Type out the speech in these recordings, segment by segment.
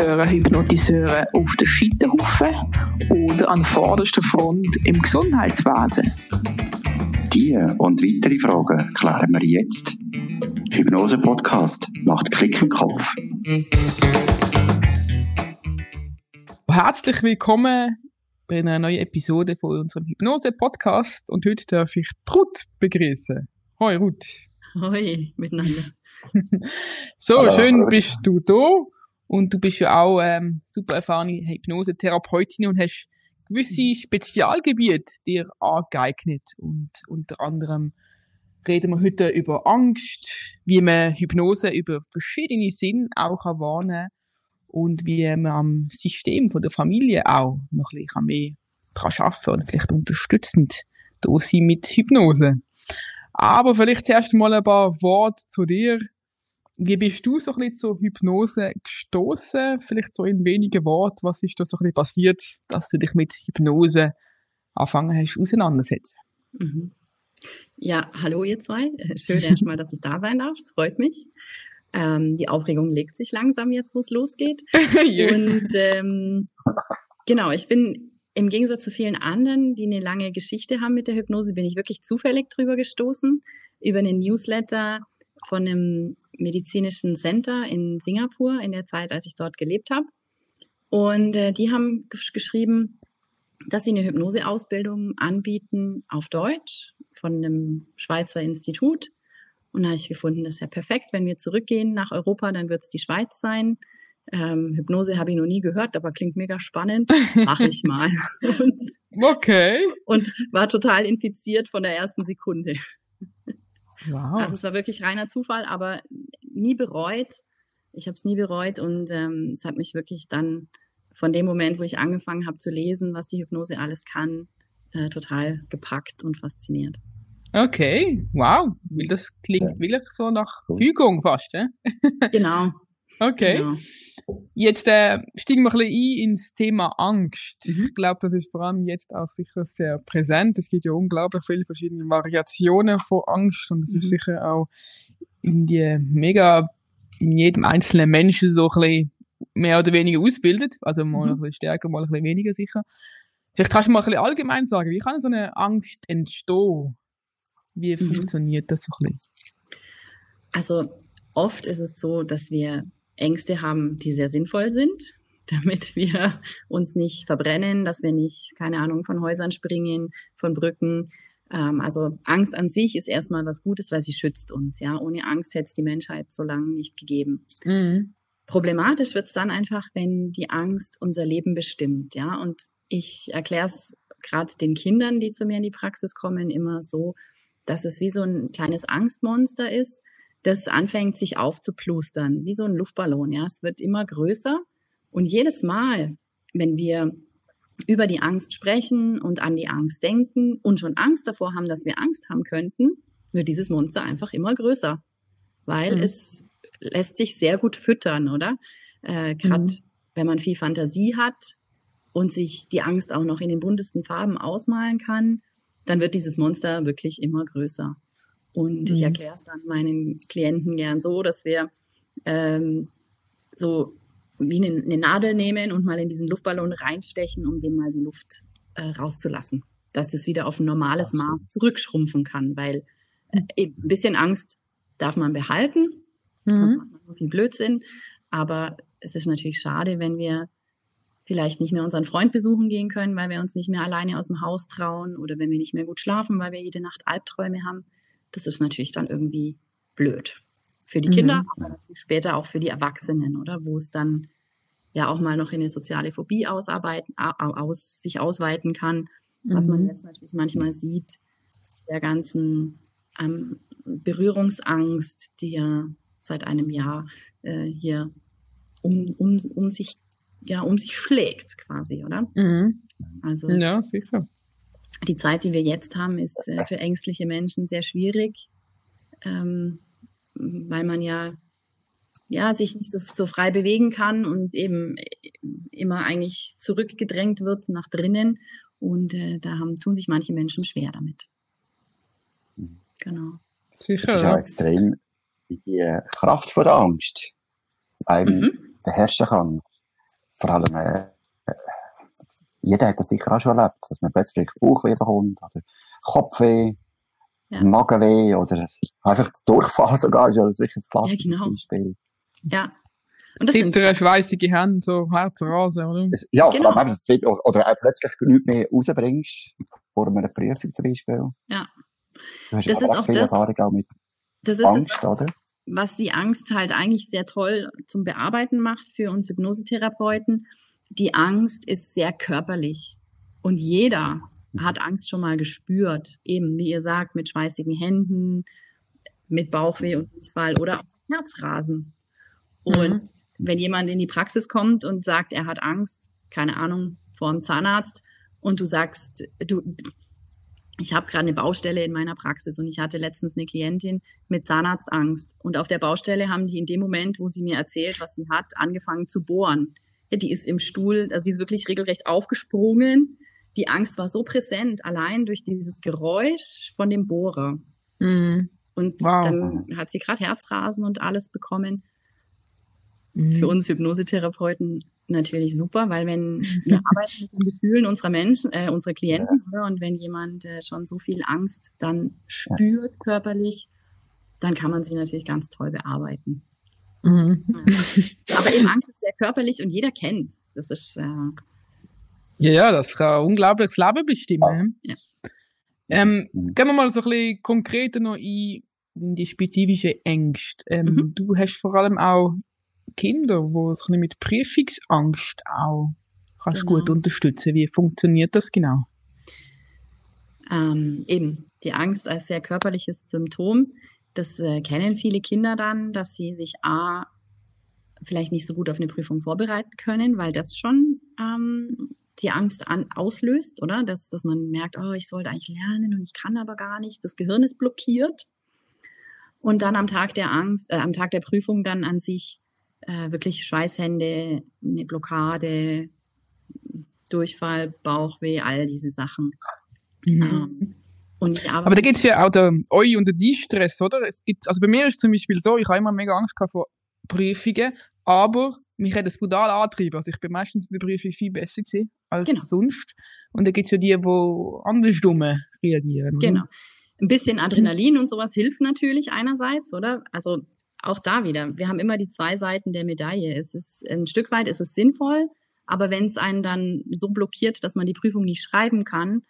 schwören Hypnotiseure auf den Scheiterhaufen oder an vorderster Front im Gesundheitswesen? Diese und weitere Fragen klären wir jetzt. Hypnose Podcast macht Klick im Kopf. Herzlich willkommen bei einer neuen Episode von unserem Hypnose Podcast und heute darf ich Ruth begrüßen. Hoi Ruth. Hoi miteinander. so, Hallo, schön hallo. bist du da und du bist ja auch ähm, super erfahrene Hypnose-Therapeutin und hast gewisse. Spezialgebiete dir angeeignet. Und unter anderem reden wir heute über Angst, wie man Hypnose über verschiedene Sinne auch kann und wie man am System von der Familie auch noch ein bisschen mehr dran arbeiten oder vielleicht unterstützend da sein mit Hypnose. Aber vielleicht zuerst mal ein paar Worte zu dir. Wie bist du so ein bisschen zur Hypnose gestoßen? Vielleicht so in wenigen Worten, was ist da so ein bisschen passiert, dass du dich mit Hypnose anfangen hast auseinandersetzen? Mhm. Ja, hallo ihr zwei. Schön erstmal, dass ich da sein darf. Es freut mich. Ähm, die Aufregung legt sich langsam jetzt, wo es losgeht. Und ähm, genau, ich bin im Gegensatz zu vielen anderen, die eine lange Geschichte haben mit der Hypnose, bin ich wirklich zufällig drüber gestoßen, über einen Newsletter von einem medizinischen Center in Singapur in der Zeit, als ich dort gelebt habe. Und äh, die haben geschrieben, dass sie eine Hypnoseausbildung anbieten auf Deutsch von einem Schweizer Institut. Und da habe ich gefunden, das ist ja perfekt. Wenn wir zurückgehen nach Europa, dann wird es die Schweiz sein. Ähm, Hypnose habe ich noch nie gehört, aber klingt mega spannend. Mache ich mal. und, okay. Und war total infiziert von der ersten Sekunde. Wow. Also es war wirklich reiner Zufall, aber nie bereut. Ich habe es nie bereut und ähm, es hat mich wirklich dann von dem Moment, wo ich angefangen habe zu lesen, was die Hypnose alles kann, äh, total gepackt und fasziniert. Okay, wow. Das klingt ja. wirklich so nach Fügung fast, ja? Genau. Okay. Genau. Jetzt äh, steigen wir ein bisschen ein ins Thema Angst. Mhm. Ich glaube, das ist vor allem jetzt auch sicher sehr präsent. Es gibt ja unglaublich viele verschiedene Variationen von Angst und es mhm. ist sicher auch in die mega in jedem einzelnen Menschen so ein bisschen mehr oder weniger ausbildet. Also mal mhm. ein bisschen stärker, mal ein bisschen weniger sicher. Vielleicht kannst du mal ein bisschen allgemein sagen, wie kann so eine Angst entstehen? Wie mhm. funktioniert das so ein bisschen? Also oft ist es so, dass wir Ängste haben, die sehr sinnvoll sind, damit wir uns nicht verbrennen, dass wir nicht, keine Ahnung, von Häusern springen, von Brücken. Ähm, also Angst an sich ist erstmal was Gutes, weil sie schützt uns. Ja, ohne Angst hätte es die Menschheit so lange nicht gegeben. Mhm. Problematisch wird es dann einfach, wenn die Angst unser Leben bestimmt. Ja, und ich erkläre es gerade den Kindern, die zu mir in die Praxis kommen, immer so, dass es wie so ein kleines Angstmonster ist, das anfängt, sich aufzuplustern, wie so ein Luftballon. Ja, es wird immer größer. Und jedes Mal, wenn wir über die Angst sprechen und an die Angst denken und schon Angst davor haben, dass wir Angst haben könnten, wird dieses Monster einfach immer größer, weil mhm. es lässt sich sehr gut füttern, oder? Äh, Gerade mhm. wenn man viel Fantasie hat und sich die Angst auch noch in den buntesten Farben ausmalen kann, dann wird dieses Monster wirklich immer größer. Und mhm. ich erkläre es dann meinen Klienten gern so, dass wir ähm, so wie eine, eine, Nadel nehmen und mal in diesen Luftballon reinstechen, um dem mal die Luft äh, rauszulassen. Dass das wieder auf ein normales Maß zurückschrumpfen kann, weil äh, ein bisschen Angst darf man behalten, mhm. sonst macht man so viel Blödsinn. Aber es ist natürlich schade, wenn wir vielleicht nicht mehr unseren Freund besuchen gehen können, weil wir uns nicht mehr alleine aus dem Haus trauen oder wenn wir nicht mehr gut schlafen, weil wir jede Nacht Albträume haben. Das ist natürlich dann irgendwie blöd. Für die Kinder, mhm. aber später auch für die Erwachsenen, oder? Wo es dann ja auch mal noch in eine soziale Phobie ausarbeiten, aus, sich ausweiten kann, mhm. was man mhm. jetzt natürlich manchmal sieht, der ganzen ähm, Berührungsangst, die ja seit einem Jahr äh, hier um, um, um sich ja um sich schlägt quasi, oder? Mhm. Also ja, sicher die Zeit, die wir jetzt haben, ist äh, für ängstliche Menschen sehr schwierig, ähm, weil man ja ja sich nicht so, so frei bewegen kann und eben äh, immer eigentlich zurückgedrängt wird nach drinnen und äh, da haben, tun sich manche Menschen schwer damit. Genau. Sicher. Das ist auch extrem die Kraft vor der Angst einem mhm. beherrschen kann. vor allem, äh, jeder hat das sicher auch schon erlebt, dass man plötzlich Bauchweh bekommt oder Kopfweh, ja. Magenweh oder einfach Durchfall sogar ist ja sicher ein klassisches ja, genau. Beispiel. Ja. Und das Zittern, schweissige Hände, so Herzrasen, oder? Ja, genau. vor allem, genau. oder auch plötzlich nichts mehr rausbringst, vor einer Prüfung zum Beispiel. Ja. Du hast das ist auch viel das, Erfahrung auch mit das ist Angst, das, oder? Was die Angst halt eigentlich sehr toll zum Bearbeiten macht für uns Hypnosetherapeuten. Die Angst ist sehr körperlich. Und jeder hat Angst schon mal gespürt. Eben, wie ihr sagt, mit schweißigen Händen, mit Bauchweh und Unfall oder auch Herzrasen. Und mhm. wenn jemand in die Praxis kommt und sagt, er hat Angst, keine Ahnung, vor dem Zahnarzt, und du sagst, du, ich habe gerade eine Baustelle in meiner Praxis und ich hatte letztens eine Klientin mit Zahnarztangst. Und auf der Baustelle haben die in dem Moment, wo sie mir erzählt, was sie hat, angefangen zu bohren. Die ist im Stuhl, also sie ist wirklich regelrecht aufgesprungen. Die Angst war so präsent, allein durch dieses Geräusch von dem Bohrer. Mhm. Und wow. dann hat sie gerade Herzrasen und alles bekommen. Mhm. Für uns Hypnosetherapeuten natürlich super, weil wenn wir arbeiten mit den Gefühlen unserer Menschen, äh, unserer Klienten, ja. und wenn jemand äh, schon so viel Angst dann spürt körperlich, dann kann man sie natürlich ganz toll bearbeiten. Mhm. Ja. Aber eben Angst ist sehr körperlich und jeder kennt's. Das ist äh, ja, ja, das kann unglaubliches Leben bestimmen. Ja. Ähm, mhm. Gehen wir mal so ein bisschen konkreter noch ein in die spezifische Ängste. Ähm, mhm. Du hast vor allem auch Kinder, wo es mit Prüfungsangst auch kannst genau. gut unterstützen. Wie funktioniert das genau? Ähm, eben, die Angst als sehr körperliches Symptom. Das äh, kennen viele Kinder dann, dass sie sich A, vielleicht nicht so gut auf eine Prüfung vorbereiten können, weil das schon ähm, die Angst an, auslöst, oder? Dass, dass man merkt, oh, ich sollte eigentlich lernen und ich kann aber gar nicht. Das Gehirn ist blockiert. Und dann am Tag der Angst, äh, am Tag der Prüfung dann an sich äh, wirklich Schweißhände, eine Blockade, Durchfall, Bauchweh, all diese Sachen. Mhm. Ähm, Aber da geht's ja auch der euch und die Stress, oder? Es gibt, also bei mir ist zum Beispiel so, ich habe immer mega Angst vor Prüfungen, aber mich hat es brutal angetrieben. Also ich bin meistens in der Prüfung viel besser gewesen als genau. sonst. Und da gibt's ja die, die andersrum reagieren. Oder? Genau. Ein bisschen Adrenalin und sowas hilft natürlich einerseits, oder? Also auch da wieder, wir haben immer die zwei Seiten der Medaille. Es ist ein Stück weit ist es sinnvoll, aber wenn es einen dann so blockiert, dass man die Prüfung nicht schreiben kann,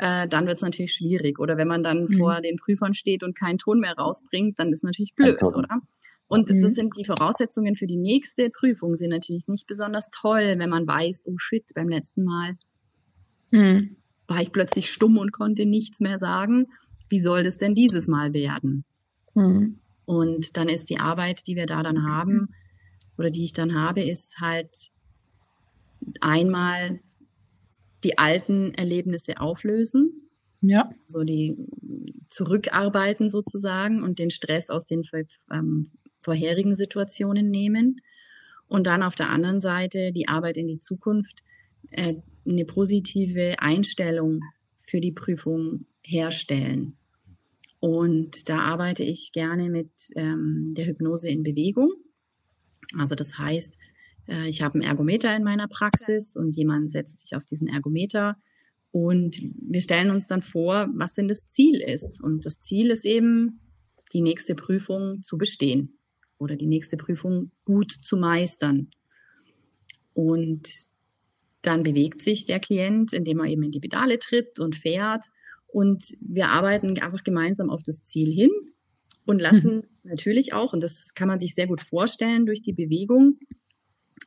äh, dann wird es natürlich schwierig. Oder wenn man dann mhm. vor den Prüfern steht und keinen Ton mehr rausbringt, dann ist natürlich blöd, oder? Und mhm. das sind die Voraussetzungen für die nächste Prüfung sind natürlich nicht besonders toll, wenn man weiß, oh shit, beim letzten Mal mhm. war ich plötzlich stumm und konnte nichts mehr sagen. Wie soll das denn dieses Mal werden? Mhm. Und dann ist die Arbeit, die wir da dann haben oder die ich dann habe, ist halt einmal die alten Erlebnisse auflösen. Ja. So die zurückarbeiten sozusagen und den Stress aus den ähm, vorherigen Situationen nehmen. Und dann auf der anderen Seite die Arbeit in die Zukunft, äh, eine positive Einstellung für die Prüfung herstellen. Und da arbeite ich gerne mit ähm, der Hypnose in Bewegung. Also das heißt, ich habe einen Ergometer in meiner Praxis und jemand setzt sich auf diesen Ergometer und wir stellen uns dann vor, was denn das Ziel ist. Und das Ziel ist eben, die nächste Prüfung zu bestehen oder die nächste Prüfung gut zu meistern. Und dann bewegt sich der Klient, indem er eben in die Pedale tritt und fährt und wir arbeiten einfach gemeinsam auf das Ziel hin und lassen mhm. natürlich auch, und das kann man sich sehr gut vorstellen durch die Bewegung,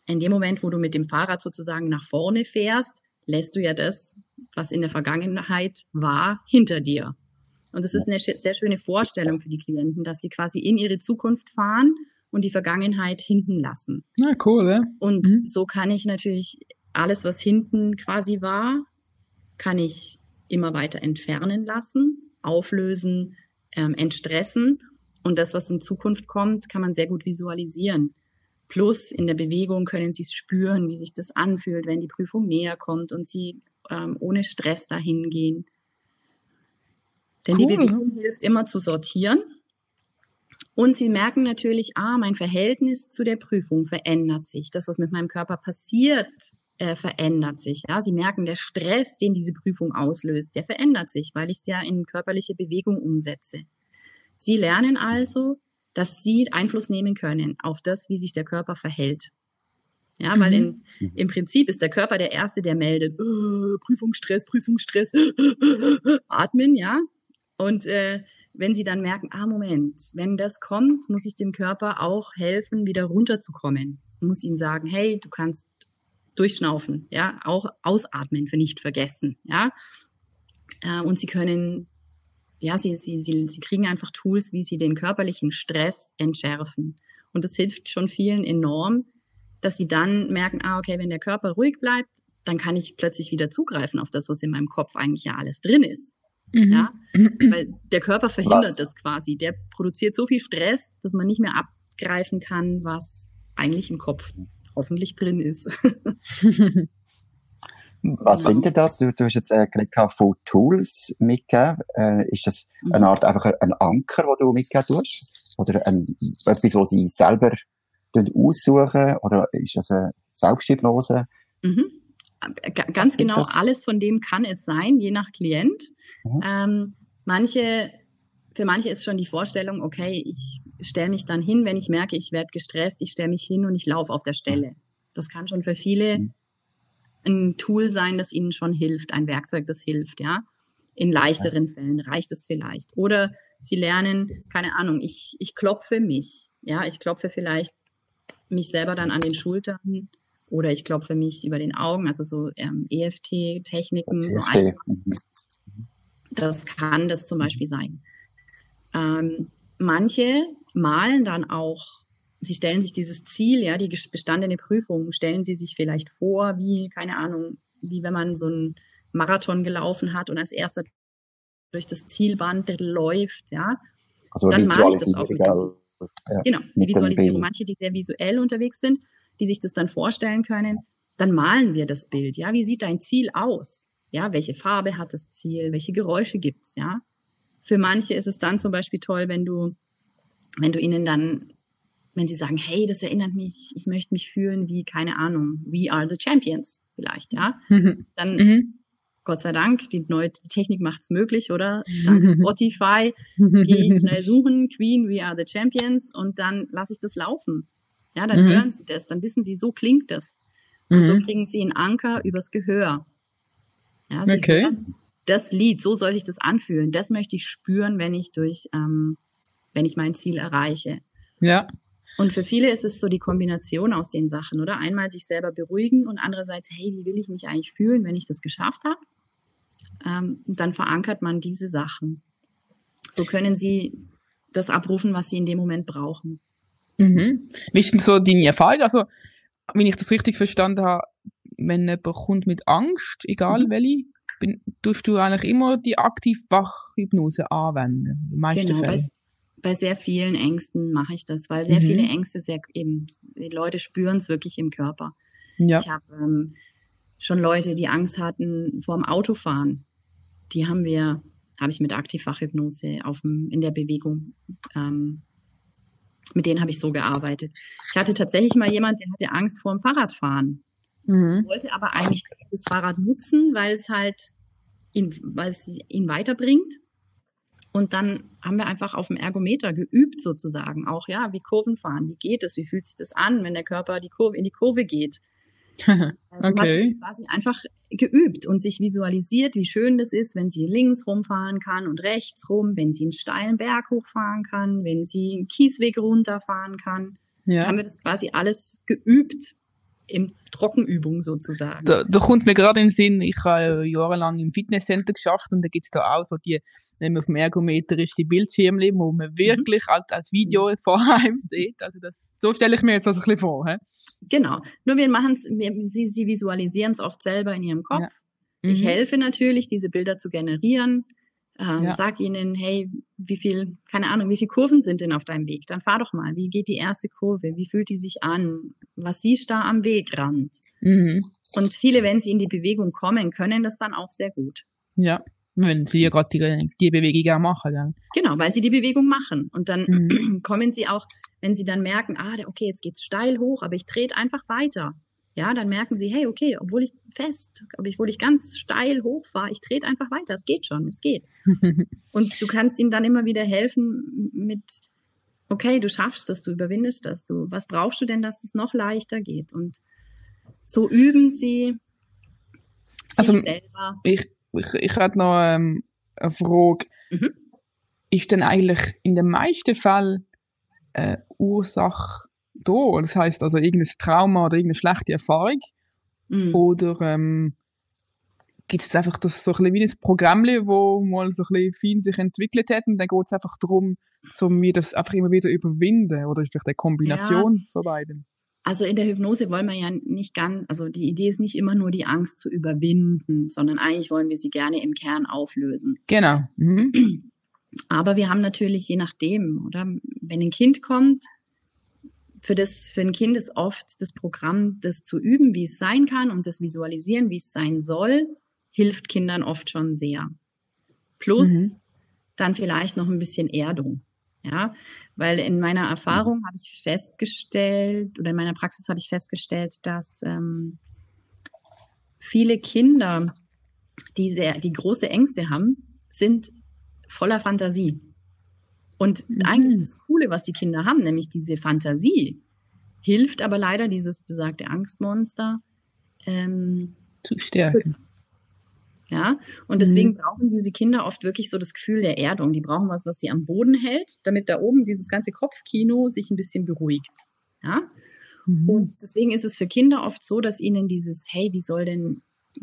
in dem Moment, wo du mit dem Fahrrad sozusagen nach vorne fährst, lässt du ja das, was in der Vergangenheit war, hinter dir. Und das ist eine sehr schöne Vorstellung für die Klienten, dass sie quasi in ihre Zukunft fahren und die Vergangenheit hinten lassen. Na, cool, ja? Und mhm. so kann ich natürlich alles, was hinten quasi war, kann ich immer weiter entfernen lassen, auflösen, ähm, entstressen. Und das, was in Zukunft kommt, kann man sehr gut visualisieren. Plus in der Bewegung können Sie es spüren, wie sich das anfühlt, wenn die Prüfung näher kommt und Sie ähm, ohne Stress dahin gehen. Denn cool. die Bewegung hilft immer zu sortieren. Und sie merken natürlich, ah, mein Verhältnis zu der Prüfung verändert sich. Das, was mit meinem Körper passiert, äh, verändert sich. Ja, sie merken, der Stress, den diese Prüfung auslöst, der verändert sich, weil ich es ja in körperliche Bewegung umsetze. Sie lernen also, dass sie Einfluss nehmen können auf das, wie sich der Körper verhält. Ja, weil in, mhm. im Prinzip ist der Körper der Erste, der meldet, äh, Prüfungsstress, Prüfungsstress, atmen, ja. Und äh, wenn sie dann merken, ah, Moment, wenn das kommt, muss ich dem Körper auch helfen, wieder runterzukommen. Ich muss ihm sagen, hey, du kannst durchschnaufen, ja, auch ausatmen für nicht vergessen, ja. Äh, und sie können, ja, sie, sie, sie, sie kriegen einfach Tools, wie sie den körperlichen Stress entschärfen. Und das hilft schon vielen enorm, dass sie dann merken, ah, okay, wenn der Körper ruhig bleibt, dann kann ich plötzlich wieder zugreifen auf das, was in meinem Kopf eigentlich ja alles drin ist. Mhm. Ja, weil der Körper verhindert was? das quasi. Der produziert so viel Stress, dass man nicht mehr abgreifen kann, was eigentlich im Kopf hoffentlich drin ist. Was sind denn das? Du, du hast jetzt äh, gerade von Tools mitgegeben. Äh, ist das mhm. eine Art einfach ein Anker, den du mitgegeben tust? Oder ein, etwas, was sie selber aussuchen? Oder ist das eine Selbsthypnose? Mhm. Ganz genau, das? alles von dem kann es sein, je nach Klient. Mhm. Ähm, manche, für manche ist schon die Vorstellung, okay, ich stelle mich dann hin, wenn ich merke, ich werde gestresst, ich stelle mich hin und ich laufe auf der Stelle. Das kann schon für viele mhm. Ein Tool sein, das ihnen schon hilft, ein Werkzeug, das hilft, ja. In leichteren Fällen reicht es vielleicht. Oder sie lernen, keine Ahnung, ich, ich klopfe mich, ja, ich klopfe vielleicht mich selber dann an den Schultern oder ich klopfe mich über den Augen, also so ähm, EFT-Techniken. EFT. So einfach. Mhm. das kann das zum Beispiel sein. Ähm, manche malen dann auch, sie stellen sich dieses Ziel, ja, die bestandene Prüfung, stellen sie sich vielleicht vor, wie, keine Ahnung, wie wenn man so einen Marathon gelaufen hat und als erster durch das Zielband läuft, ja. Also dann male ich das auch mit, ja, genau, die Visualisierung. Manche, die sehr visuell unterwegs sind, die sich das dann vorstellen können, dann malen wir das Bild. Ja, wie sieht dein Ziel aus? Ja, welche Farbe hat das Ziel? Welche Geräusche gibt's? Ja, für manche ist es dann zum Beispiel toll, wenn du, wenn du ihnen dann, wenn sie sagen, hey, das erinnert mich, ich möchte mich fühlen wie, keine Ahnung, we are the champions, vielleicht, ja, dann mhm. Gott sei Dank, die neue die Technik macht's möglich, oder? Dank Spotify gehe ich schnell suchen, Queen, We Are the Champions und dann lasse ich das laufen. Ja, dann mhm. hören sie das, dann wissen sie, so klingt das. Und mhm. so kriegen sie einen Anker übers Gehör. Ja, sie okay. Hören das Lied, so soll sich das anfühlen. Das möchte ich spüren, wenn ich durch, ähm, wenn ich mein Ziel erreiche. Ja. Und für viele ist es so die Kombination aus den Sachen, oder? Einmal sich selber beruhigen und andererseits, hey, wie will ich mich eigentlich fühlen, wenn ich das geschafft habe? ähm, dann verankert man diese Sachen. So können sie das abrufen, was sie in dem Moment brauchen. Mhm. Wie ist denn so deine Erfahrung? Also, wenn ich das richtig verstanden habe, wenn jemand kommt mit Angst, egal mhm. welche, bin, tust du eigentlich immer die Aktiv-Wachhypnose anwenden? Genau, bei, bei, sehr vielen Ängsten mache ich das, weil sehr mhm. viele Ängste sehr eben, die Leute spüren es wirklich im Körper. Ja. Ich habe ähm, schon Leute, die Angst hatten vor dem Autofahren. Die haben wir, habe ich mit Aktivfachhypnose auf dem, in der Bewegung, ähm, mit denen habe ich so gearbeitet. Ich hatte tatsächlich mal jemand, der hatte Angst vor dem Fahrradfahren. Mhm. Wollte aber eigentlich das Fahrrad nutzen, weil es halt ihn, weil es ihn weiterbringt. Und dann haben wir einfach auf dem Ergometer geübt sozusagen auch, ja, wie Kurven fahren, wie geht es, wie fühlt sich das an, wenn der Körper die Kurve in die Kurve geht. Also okay. hat sie quasi einfach geübt und sich visualisiert, wie schön das ist, wenn sie links rumfahren kann und rechts rum, wenn sie einen steilen Berg hochfahren kann, wenn sie einen Kiesweg runterfahren kann. Ja. Haben wir das quasi alles geübt in Trockenübung sozusagen. Da, da kommt mir gerade in den Sinn, ich habe jahrelang im Fitnesscenter geschafft und da gibt's da auch so die, wenn man auf dem Ergometer ist, die Bildschirme, wo man mhm. wirklich mhm. als Video mhm. vor einem sieht. Also das, so stelle ich mir jetzt das ein bisschen vor. He? Genau. Nur wir machen es, sie, sie visualisieren es oft selber in ihrem Kopf. Ja. Mhm. Ich helfe natürlich, diese Bilder zu generieren. Ähm, ja. Sag ihnen, hey, wie viel, keine Ahnung, wie viele Kurven sind denn auf deinem Weg? Dann fahr doch mal. Wie geht die erste Kurve? Wie fühlt die sich an? Was siehst du da am Wegrand? Mhm. Und viele, wenn sie in die Bewegung kommen, können das dann auch sehr gut. Ja. Wenn sie ja gerade die, die Bewegung machen, gell? Genau, weil sie die Bewegung machen. Und dann mhm. kommen sie auch, wenn sie dann merken, ah, okay, jetzt geht's steil hoch, aber ich trete einfach weiter. Ja, dann merken sie, hey, okay, obwohl ich fest, obwohl ich ganz steil hoch war, ich trete einfach weiter. Es geht schon, es geht. und du kannst ihnen dann immer wieder helfen mit, okay, du schaffst das, du überwindest das, du, was brauchst du denn, dass das noch leichter geht? Und so üben sie also, selber. Ich, ich, ich hatte noch ähm, eine Frage. Mhm. Ist denn eigentlich in den meisten Fällen äh, Ursache da? Das heißt also irgendein Trauma oder irgendeine schlechte Erfahrung? Mhm. Oder ähm, gibt es einfach das so ein bisschen wie ein Programm, wo mal so ein bisschen fein sich entwickelt hat und dann geht es einfach darum, um das einfach immer wieder überwinden oder ist vielleicht eine Kombination ja. von beidem? Also in der Hypnose wollen wir ja nicht ganz, also die Idee ist nicht immer nur die Angst zu überwinden, sondern eigentlich wollen wir sie gerne im Kern auflösen. Genau. Mhm. Aber wir haben natürlich je nachdem, oder wenn ein Kind kommt, für das für ein Kind ist oft das Programm, das zu üben, wie es sein kann und das Visualisieren, wie es sein soll, hilft Kindern oft schon sehr. Plus mhm. dann vielleicht noch ein bisschen Erdung. Ja, weil in meiner Erfahrung habe ich festgestellt oder in meiner Praxis habe ich festgestellt, dass ähm, viele Kinder, die sehr, die große Ängste haben, sind voller Fantasie. Und mhm. eigentlich das Coole, was die Kinder haben, nämlich diese Fantasie, hilft aber leider dieses besagte Angstmonster ähm, zu stärken. Ja, und deswegen mhm. brauchen diese Kinder oft wirklich so das Gefühl der Erdung. Die brauchen was, was sie am Boden hält, damit da oben dieses ganze Kopfkino sich ein bisschen beruhigt. Ja, mhm. und deswegen ist es für Kinder oft so, dass ihnen dieses, hey, wie soll denn,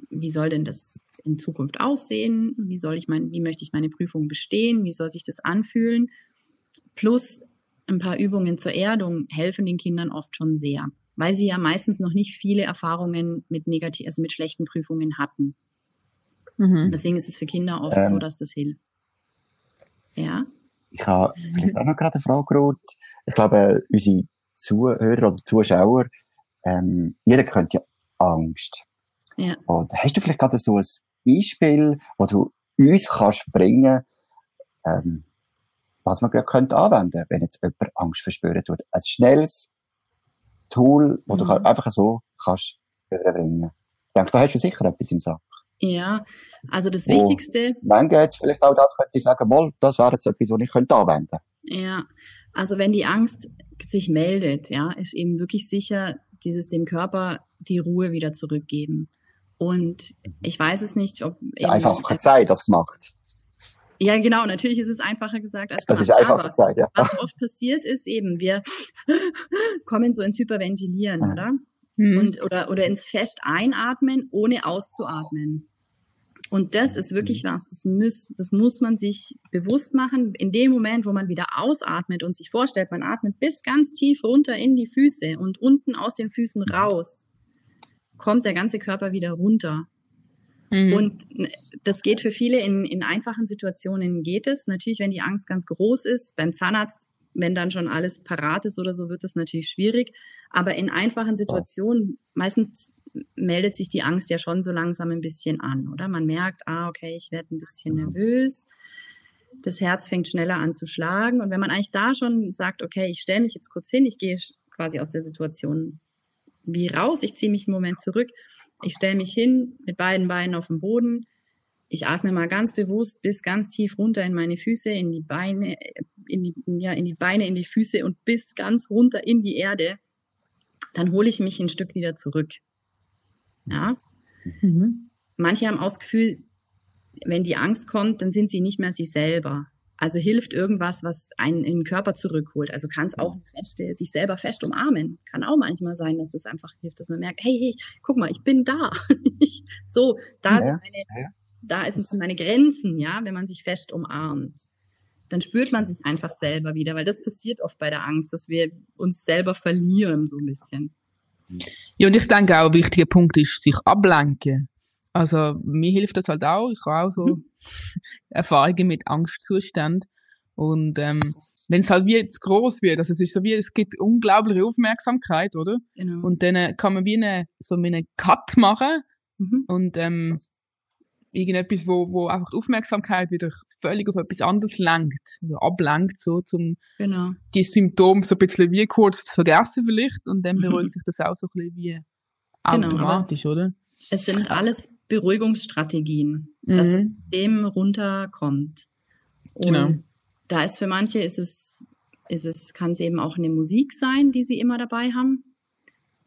wie soll denn das in Zukunft aussehen? Wie soll ich mein, wie möchte ich meine Prüfung bestehen? Wie soll sich das anfühlen? Plus ein paar Übungen zur Erdung helfen den Kindern oft schon sehr, weil sie ja meistens noch nicht viele Erfahrungen mit negativ, also mit schlechten Prüfungen hatten. Mhm. Deswegen ist es für Kinder oft ähm, so, dass das hilft. Ja. Ich habe vielleicht auch noch gerade eine Frage, Ruth. Ich glaube, unsere Zuhörer oder Zuschauer, ähm, jeder kennt ja Angst. Ja. Und hast du vielleicht gerade so ein Beispiel, wo du uns kannst bringen, ähm, was man gerade könnte anwenden, wenn jetzt jemand Angst verspüren tut. Ein schnelles Tool, wo mhm. du einfach so kannst bringen. Ich denke, da hast du sicher etwas im Sack. Ja, also das Wichtigste. Wenn jetzt vielleicht auch das könnte ich sagen, mal, das wäre jetzt etwas, was ich könnte anwenden. Ja, also wenn die Angst sich meldet, ja, ist eben wirklich sicher, dieses dem Körper die Ruhe wieder zurückgeben. Und ich weiß es nicht, ob ja, einfach verzeiht das gemacht. Ja, genau, natürlich ist es einfacher gesagt als das gemacht. Das ist einfacher gesagt, ja. Was oft passiert ist eben, wir kommen so ins Hyperventilieren, ja. oder? Mhm. Und, oder, oder ins Fest einatmen, ohne auszuatmen. Und das ist wirklich mhm. was, das muss, das muss man sich bewusst machen. In dem Moment, wo man wieder ausatmet und sich vorstellt, man atmet bis ganz tief runter in die Füße und unten aus den Füßen mhm. raus, kommt der ganze Körper wieder runter. Mhm. Und das geht für viele in, in einfachen Situationen geht es. Natürlich, wenn die Angst ganz groß ist, beim Zahnarzt, wenn dann schon alles parat ist oder so, wird das natürlich schwierig. Aber in einfachen Situationen, meistens meldet sich die Angst ja schon so langsam ein bisschen an, oder? Man merkt, ah, okay, ich werde ein bisschen mhm. nervös. Das Herz fängt schneller an zu schlagen. Und wenn man eigentlich da schon sagt, okay, ich stelle mich jetzt kurz hin, ich gehe quasi aus der Situation wie raus, ich ziehe mich einen Moment zurück, ich stelle mich hin mit beiden Beinen auf dem Boden, ich atme mal ganz bewusst bis ganz tief runter in meine Füße, in die Beine, in die, ja, in die Beine, in die Füße und bis ganz runter in die Erde. Dann hole ich mich ein Stück wieder zurück. Ja. Mhm. Manche haben auch das Gefühl, wenn die Angst kommt, dann sind sie nicht mehr sich selber. Also hilft irgendwas, was einen in den Körper zurückholt. Also kann es auch fest, sich selber fest umarmen. Kann auch manchmal sein, dass das einfach hilft, dass man merkt, hey, hey, guck mal, ich bin da. so, da ja, sind meine, ja. da sind meine Grenzen, ja, wenn man sich fest umarmt. Dann spürt man sich einfach selber wieder, weil das passiert oft bei der Angst, dass wir uns selber verlieren, so ein bisschen. Ja, und ich denke auch, ein wichtiger Punkt ist, sich ablenken. Also, mir hilft das halt auch. Ich habe auch so mhm. Erfahrungen mit Angstzuständen. Und ähm, wenn es halt wie jetzt groß wird, also es ist so wie, es gibt unglaubliche Aufmerksamkeit, oder? Genau. Und dann äh, kann man wie eine, so einen Cut machen mhm. und ähm, irgendetwas, wo, wo einfach die Aufmerksamkeit wieder völlig auf etwas anderes lenkt oder ablenkt, so zum genau. die Symptome so ein bisschen wie kurz zu vergessen vielleicht und dann mhm. beruhigt mhm. sich das auch so ein bisschen wie genau, automatisch, genau, oder? Es sind alles Beruhigungsstrategien, mhm. dass das System runterkommt. Und genau. da ist für manche ist es, ist es, kann es eben auch eine Musik sein, die sie immer dabei haben.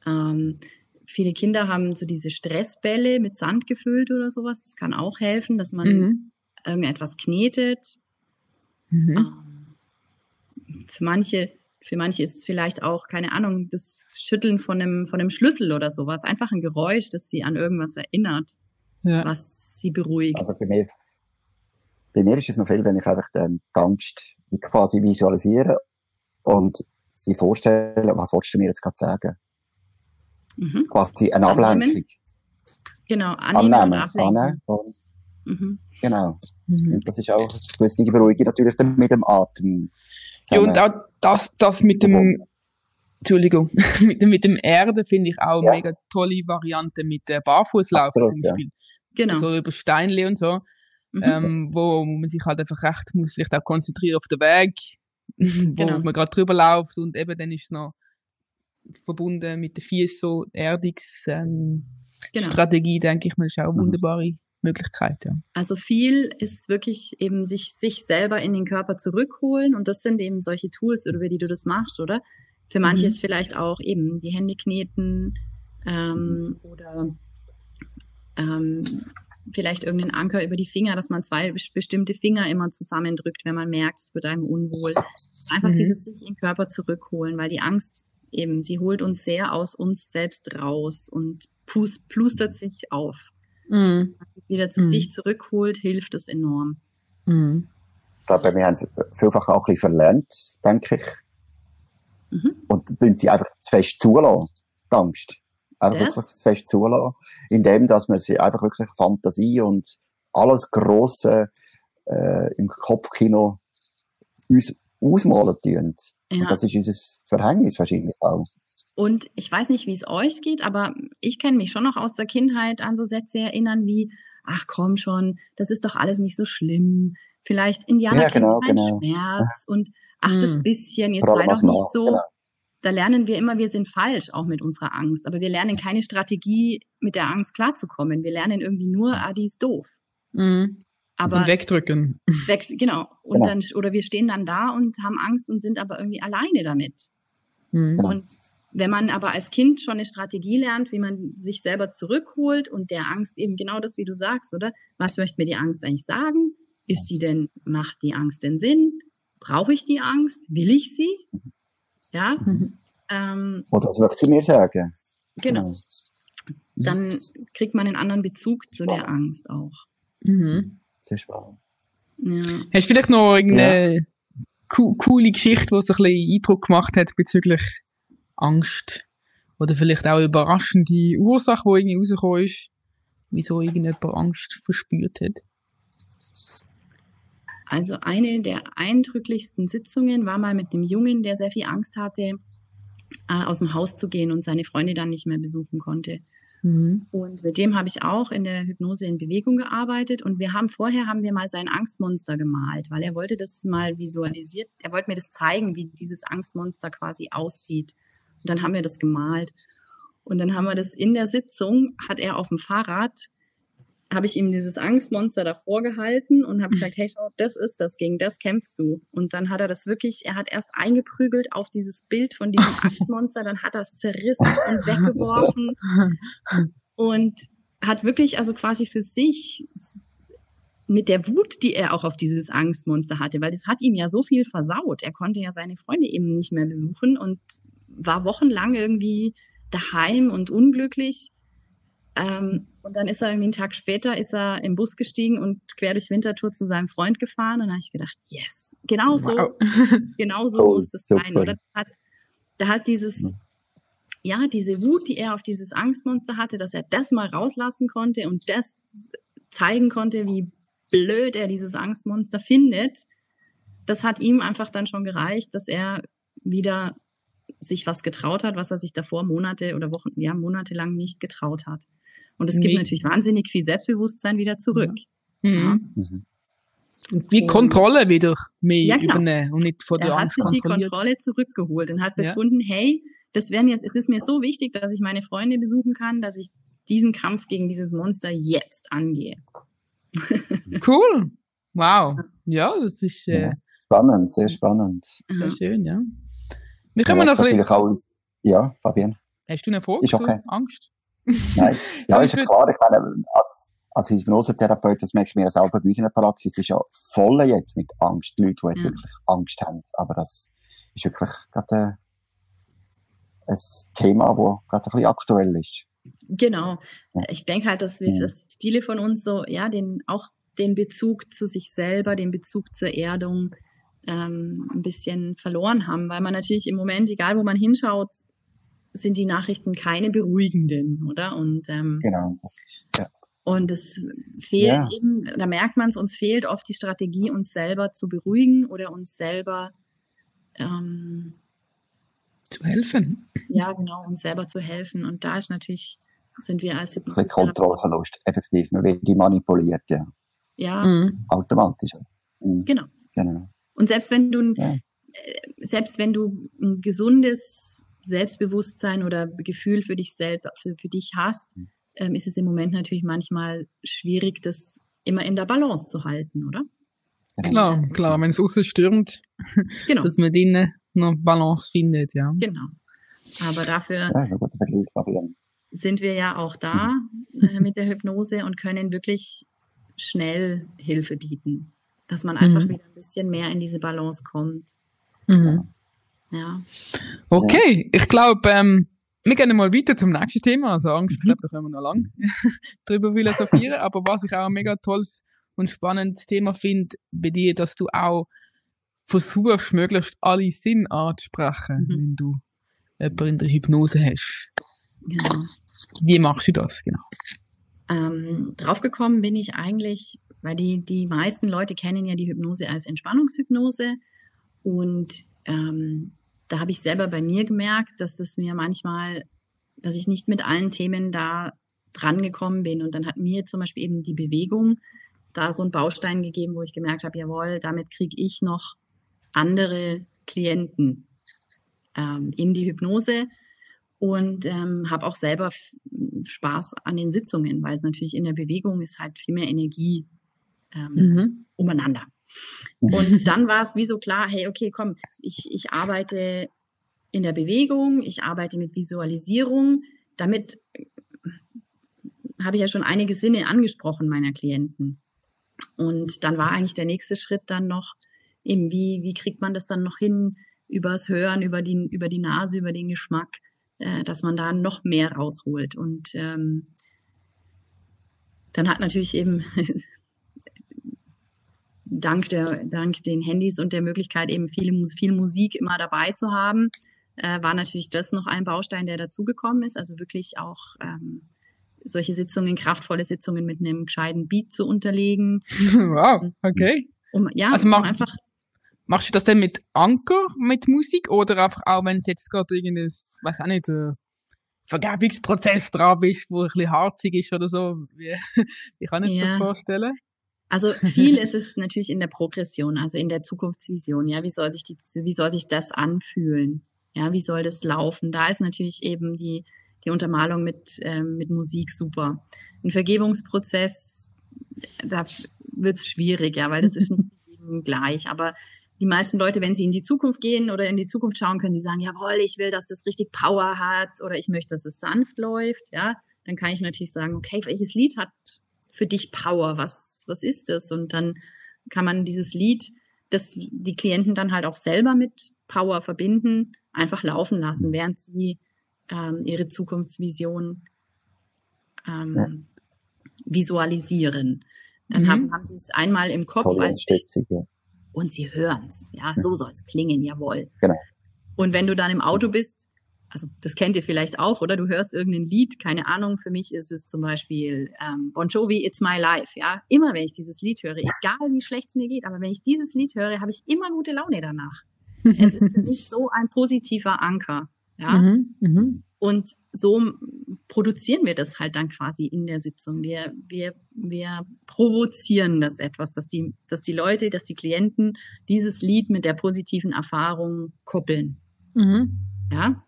Ähm, viele Kinder haben so diese Stressbälle mit Sand gefüllt oder sowas. Das kann auch helfen, dass man mhm. irgendetwas knetet. Mhm. Ähm, für manche, für manche ist es vielleicht auch, keine Ahnung, das Schütteln von einem, von einem Schlüssel oder sowas. Einfach ein Geräusch, das sie an irgendwas erinnert, ja. was sie beruhigt. Also bei mir, bei mir ist es noch viel, wenn ich einfach den, die Angst quasi visualisiere und sie vorstellen, was willst du mir jetzt gerade sagen? Mhm. Quasi eine Ablenkung. Genau, annehmen, annehmen und annehmen und, mhm. Genau. Mhm. Und das ist auch eine gewisse Beruhigung natürlich mit dem Atem. Ja, und auch das, das mit dem, Entschuldigung, mit dem, mit dem Erde finde ich auch ja. eine mega tolle Variante mit äh, Barfußlaufen zum Beispiel. Ja. Genau. So über Steinle und so. Mhm. Ähm, wo man sich halt einfach recht muss vielleicht auch konzentrieren auf den Weg, wo genau. man gerade drüber läuft und eben dann ist es noch verbunden mit der FISO Erdungsstrategie, ähm, genau. denke ich mal, ist auch eine mhm. wunderbare Möglichkeit. Ja. Also viel ist wirklich eben sich, sich selber in den Körper zurückholen und das sind eben solche Tools, über die du das machst, oder? Für manche mhm. ist vielleicht auch eben die Hände kneten ähm, oder ähm, vielleicht irgendeinen Anker über die Finger, dass man zwei bestimmte Finger immer zusammendrückt, wenn man merkt, es wird einem unwohl. Einfach mhm. dieses sich in den Körper zurückholen, weil die Angst eben, sie holt uns sehr aus uns selbst raus und pust, plustert sich auf. Mhm. Wieder zu mhm. sich zurückholt, hilft es enorm. Mhm. Ich glaube, wir haben es vielfach auch ein bisschen verlernt, denke ich. Mhm. Und tun sie einfach zu fest zulassen, die Angst. Einfach das? wirklich fest zulassen, indem, dass man sie einfach wirklich Fantasie und alles Grosse äh, im Kopfkino uns ausmalen tun. Ja. Und das ist unser Verhängnis wahrscheinlich auch. Und ich weiß nicht, wie es euch geht, aber ich kann mich schon noch aus der Kindheit an so Sätze erinnern wie, ach komm schon, das ist doch alles nicht so schlimm. Vielleicht Indianer ja, genau, kennen keinen genau. Schmerz und ach, das hm. bisschen, jetzt sei doch nicht so. Genau. Da lernen wir immer, wir sind falsch, auch mit unserer Angst. Aber wir lernen keine Strategie, mit der Angst klarzukommen. Wir lernen irgendwie nur, ah, die ist doof. Mhm. Aber und wegdrücken. Weg, genau. Und genau. dann, oder wir stehen dann da und haben Angst und sind aber irgendwie alleine damit. Mhm. Und wenn man aber als Kind schon eine Strategie lernt, wie man sich selber zurückholt und der Angst eben genau das, wie du sagst, oder? Was möchte mir die Angst eigentlich sagen? Ist die denn, macht die Angst denn Sinn? Brauche ich die Angst? Will ich sie? Ja. Mhm. Ähm, oder was möchte sie mir sagen? Genau. genau. Dann kriegt man einen anderen Bezug zu der Angst auch. Mhm sehr spannend. Ja. Hast du vielleicht noch irgendeine ja. co coole Geschichte, die so ein bisschen Eindruck gemacht hat bezüglich Angst? Oder vielleicht auch eine überraschende Ursache, die irgendwie rausgekommen ist, wieso irgendjemand Angst verspürt hat? Also eine der eindrücklichsten Sitzungen war mal mit einem Jungen, der sehr viel Angst hatte, äh, aus dem Haus zu gehen und seine Freunde dann nicht mehr besuchen konnte. Mhm. Und mit dem habe ich auch in der Hypnose in Bewegung gearbeitet. Und wir haben vorher haben wir mal sein Angstmonster gemalt, weil er wollte das mal visualisiert. Er wollte mir das zeigen, wie dieses Angstmonster quasi aussieht. Und dann haben wir das gemalt. Und dann haben wir das in der Sitzung, hat er auf dem Fahrrad habe ich ihm dieses Angstmonster davor gehalten und habe gesagt, hey, schau, das ist das, gegen das kämpfst du. Und dann hat er das wirklich, er hat erst eingeprügelt auf dieses Bild von diesem Angstmonster, dann hat er es zerrissen und weggeworfen und hat wirklich also quasi für sich mit der Wut, die er auch auf dieses Angstmonster hatte, weil das hat ihm ja so viel versaut. Er konnte ja seine Freunde eben nicht mehr besuchen und war wochenlang irgendwie daheim und unglücklich. Ähm, und dann ist er irgendwie einen Tag später, ist er im Bus gestiegen und quer durch Winterthur zu seinem Freund gefahren. Und da habe ich gedacht, yes, genau so, wow. genau so oh, muss das so sein. Oder da hat, da hat dieses, ja, diese Wut, die er auf dieses Angstmonster hatte, dass er das mal rauslassen konnte und das zeigen konnte, wie blöd er dieses Angstmonster findet. Das hat ihm einfach dann schon gereicht, dass er wieder sich was getraut hat, was er sich davor Monate oder Wochen, ja, monatelang nicht getraut hat. Und es gibt natürlich wahnsinnig viel Selbstbewusstsein wieder zurück. Mhm. Ja. Mhm. Wie und, Kontrolle wieder mehr ja, genau. übernehmen und nicht vor der Er hat sich die Kontrolle zurückgeholt und hat befunden, ja. hey, das wäre mir, es ist mir so wichtig, dass ich meine Freunde besuchen kann, dass ich diesen Kampf gegen dieses Monster jetzt angehe. cool. Wow. Ja, das ist äh, spannend, sehr spannend. Sehr schön, ja. Wir können ja, noch ein bisschen... Ja, Fabian. Hast du eine Frage ist okay. Angst? Nein, ja, ist ja klar. Ich meine, als, als Hypnosetherapeut, das merke ich mir selber bei unserer Praxis, ist ja voll jetzt mit Angst. Leute, die jetzt ja. wirklich Angst haben. Aber das ist wirklich gerade äh, ein Thema, das gerade ein bisschen aktuell ist. Genau. Ich denke halt, dass wir, dass viele von uns so, ja, den, auch den Bezug zu sich selber, den Bezug zur Erdung ähm, ein bisschen verloren haben, weil man natürlich im Moment, egal wo man hinschaut, sind die Nachrichten keine beruhigenden, oder? Und ähm, genau. Ja. Und es fehlt ja. eben, da merkt man es, uns fehlt oft die Strategie, uns selber zu beruhigen oder uns selber ähm, zu helfen. Ja, genau, uns selber zu helfen. Und da ist natürlich, sind wir als Hypnotherapeuten. Kontrollverlust, effektiv. Man wird die manipuliert, ja. Ja. Mhm. Automatisch. Mhm. Genau. genau. Und selbst wenn du, ja. Äh, selbst wenn du ein gesundes Selbstbewusstsein oder Gefühl für dich selbst, für, für dich hast, mhm. ähm, ist es im Moment natürlich manchmal schwierig, das immer in der Balance zu halten, oder? Klar, klar, wenn es außen stürmt, genau. dass man drinnen noch Balance findet, ja. Genau. Aber dafür sind wir ja auch da mhm. äh, mit der Hypnose und können wirklich schnell Hilfe bieten. Dass man einfach mhm. wieder ein bisschen mehr in diese Balance kommt. Mhm. Ja. Okay, ich glaube, ähm, wir gehen mal weiter zum nächsten Thema. Also Angst, ich glaube, da können wir noch lang drüber philosophieren. Aber was ich auch ein mega tolles und spannendes Thema finde bei dir, dass du auch versuchst, möglichst alle Sinn anzusprechen, mhm. wenn du jemanden in der Hypnose hast. Genau. Wie machst du das genau? Ähm, draufgekommen bin ich eigentlich, weil die, die meisten Leute kennen ja die Hypnose als Entspannungshypnose. Und ähm, da habe ich selber bei mir gemerkt, dass das mir manchmal, dass ich nicht mit allen Themen da dran gekommen bin. Und dann hat mir zum Beispiel eben die Bewegung da so einen Baustein gegeben, wo ich gemerkt habe, jawohl, damit kriege ich noch andere Klienten ähm, in die Hypnose und ähm, habe auch selber Spaß an den Sitzungen, weil es natürlich in der Bewegung ist halt viel mehr Energie ähm, mhm. umeinander. Und dann war es wie so klar, hey, okay, komm, ich, ich arbeite in der Bewegung, ich arbeite mit Visualisierung. Damit habe ich ja schon einige Sinne angesprochen meiner Klienten. Und dann war eigentlich der nächste Schritt dann noch, eben wie, wie kriegt man das dann noch hin, übers Hören, über die, über die Nase, über den Geschmack, äh, dass man da noch mehr rausholt. Und ähm, dann hat natürlich eben dank, der, dank den Handys und der Möglichkeit, eben viele, viel Musik immer dabei zu haben, äh, war natürlich das noch ein Baustein, der dazugekommen ist. Also wirklich auch ähm, solche Sitzungen, kraftvolle Sitzungen mit einem gescheiten Beat zu unterlegen. Wow, okay. Um, ja, also um einfach Machst du das denn mit Anker, mit Musik oder einfach auch, wenn es jetzt gerade irgendein, weiß auch nicht, äh, Vergebungsprozess dran bist, wo ein bisschen harzig ist oder so? Wie, wie kann ich ja. das vorstellen? Also viel ist es natürlich in der Progression, also in der Zukunftsvision. Ja, wie soll sich die, wie soll sich das anfühlen? Ja, wie soll das laufen? Da ist natürlich eben die, die Untermalung mit, ähm, mit Musik super. Ein Vergebungsprozess, da wird es schwierig, ja, weil das ist nicht gleich. Aber die meisten Leute, wenn sie in die Zukunft gehen oder in die Zukunft schauen, können sie sagen, jawohl, ich will, dass das richtig Power hat oder ich möchte, dass es sanft läuft, ja. Dann kann ich natürlich sagen, okay, welches Lied hat für dich Power? Was, was ist das? Und dann kann man dieses Lied, das die Klienten dann halt auch selber mit Power verbinden, einfach laufen lassen, während sie ähm, ihre Zukunftsvision ähm, ja. visualisieren. Dann mhm. haben, haben sie es einmal im Kopf Tolle als und sie hören's. Ja, so soll's klingen, jawohl. Genau. Und wenn du dann im Auto bist, also das kennt ihr vielleicht auch, oder? Du hörst irgendein Lied, keine Ahnung, für mich ist es zum Beispiel ähm, Bon Jovi, It's My Life, ja. Immer wenn ich dieses Lied höre, egal wie schlecht es mir geht, aber wenn ich dieses Lied höre, habe ich immer gute Laune danach. es ist für mich so ein positiver Anker, ja. Mhm, mh. Und so produzieren wir das halt dann quasi in der Sitzung. Wir, wir, wir provozieren das etwas, dass die, dass die Leute, dass die Klienten dieses Lied mit der positiven Erfahrung koppeln. Mhm. Ja.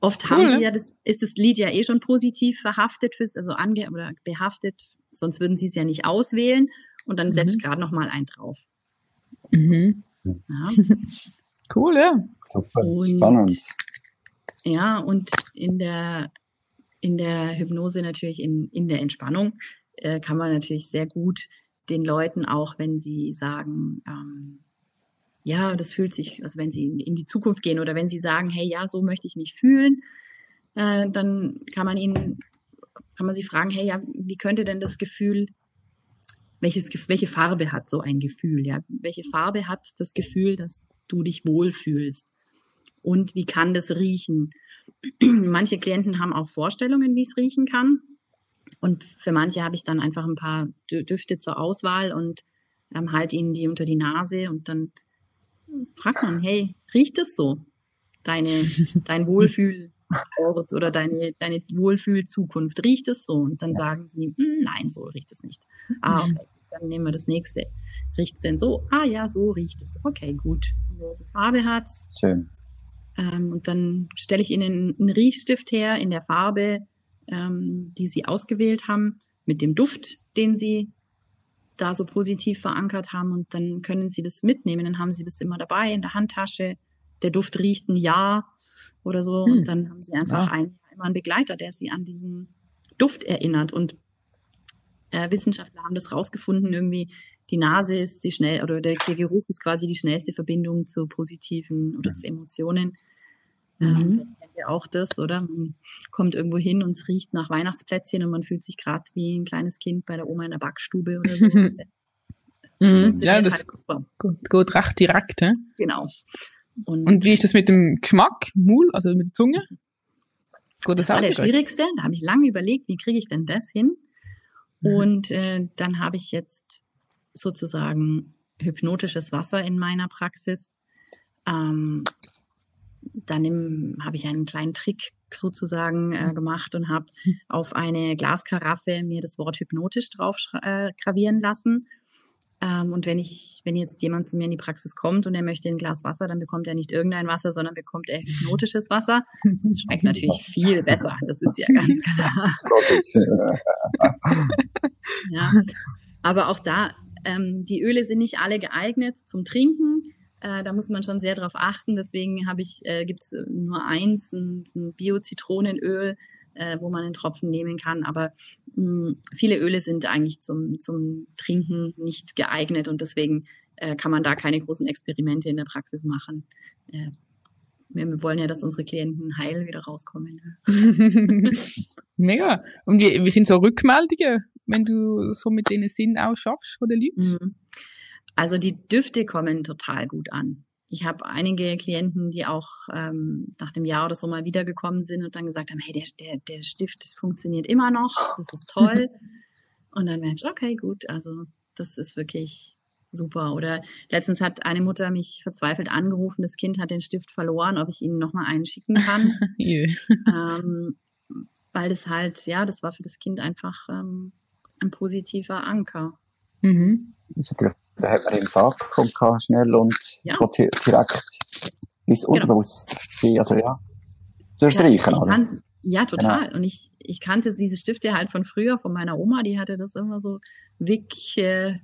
Oft cool, haben sie ja das, ist das Lied ja eh schon positiv verhaftet fürs, also ange oder behaftet, sonst würden sie es ja nicht auswählen und dann mhm. setzt gerade noch mal ein drauf. Mhm. Ja. cool, ja. Super. Und, Spannend. Ja, und in der in der Hypnose natürlich in, in der Entspannung äh, kann man natürlich sehr gut den Leuten auch, wenn sie sagen, ähm, ja, das fühlt sich, also wenn sie in, die Zukunft gehen oder wenn sie sagen, hey, ja, so möchte ich mich fühlen, äh, dann kann man ihnen, kann man sie fragen, hey, ja, wie könnte denn das Gefühl, welches, welche Farbe hat so ein Gefühl, ja, welche Farbe hat das Gefühl, dass du dich wohlfühlst? Und wie kann das riechen? manche Klienten haben auch Vorstellungen, wie es riechen kann. Und für manche habe ich dann einfach ein paar Düfte zur Auswahl und ähm, halte ihnen die unter die Nase und dann fragt man, hey, riecht es so? Deine, dein Wohlfühlort oder deine, deine Wohlfühlzukunft, riecht es so? Und dann sagen sie, hm, nein, so riecht es nicht. Ah, okay, dann nehmen wir das nächste. Riecht es denn so? Ah ja, so riecht es. Okay, gut. Welche Farbe hat's? Schön. Ähm, und dann stelle ich ihnen einen Riechstift her in der Farbe, ähm, die sie ausgewählt haben, mit dem Duft, den sie da so positiv verankert haben. Und dann können sie das mitnehmen. Dann haben sie das immer dabei in der Handtasche. Der Duft riecht ein Jahr oder so. Hm. Und dann haben sie einfach ja. einen, immer einen Begleiter, der sie an diesen Duft erinnert. Und äh, Wissenschaftler haben das rausgefunden, irgendwie die Nase ist die schnell oder der, der Geruch ist quasi die schnellste Verbindung zu positiven oder zu Emotionen. Mhm. Kennt ihr auch das, oder? Man kommt irgendwo hin und es riecht nach Weihnachtsplätzchen und man fühlt sich gerade wie ein kleines Kind bei der Oma in der Backstube oder so. mhm. Ja, das halt geht, geht recht direkt. He? Genau. Und, und, wie ist das mit dem Geschmack, Mul, also mit der Zunge? Geht das, das war der schwierigste. Da habe ich lange überlegt, wie kriege ich denn das hin? Mhm. Und äh, dann habe ich jetzt sozusagen hypnotisches Wasser in meiner Praxis. Ähm, dann habe ich einen kleinen Trick sozusagen äh, gemacht und habe auf eine Glaskaraffe mir das Wort hypnotisch drauf äh, gravieren lassen. Ähm, und wenn ich, wenn jetzt jemand zu mir in die Praxis kommt und er möchte ein Glas Wasser, dann bekommt er nicht irgendein Wasser, sondern bekommt er hypnotisches Wasser. Das schmeckt natürlich viel besser. Das ist ja ganz klar. ja. Aber auch da ähm, die Öle sind nicht alle geeignet zum Trinken. Äh, da muss man schon sehr darauf achten. Deswegen habe ich, äh, gibt es nur eins, ein, ein Bio-Zitronenöl, äh, wo man einen Tropfen nehmen kann. Aber mh, hm, viele Öle sind eigentlich zum, zum Trinken nicht geeignet und deswegen äh, kann man da keine großen Experimente in der Praxis machen. Äh, wir wollen ja, dass unsere Klienten heil wieder rauskommen. Mega. Und wie, wie sind so Rückmeldungen wenn du so mit denen Sinn ausschaffst von den Leuten? Mhm. Also die Düfte kommen total gut an. Ich habe einige Klienten, die auch ähm, nach dem Jahr oder so mal wiedergekommen sind und dann gesagt haben, hey, der, der, der Stift funktioniert immer noch, das ist toll. und dann merkst du, okay, gut, also das ist wirklich super. Oder letztens hat eine Mutter mich verzweifelt angerufen, das Kind hat den Stift verloren, ob ich ihnen nochmal einen schicken kann. ähm, weil das halt, ja, das war für das Kind einfach ähm, ein positiver Anker. Mhm. Da hat man den Sack kommt schnell und ja. direkt ins genau. Unterbewusstsein, also ja, durchs ja, Riechen, oder? Kann, ja, total. Genau. Und ich, ich kannte diese Stifte halt von früher, von meiner Oma, die hatte das immer so Wick, äh,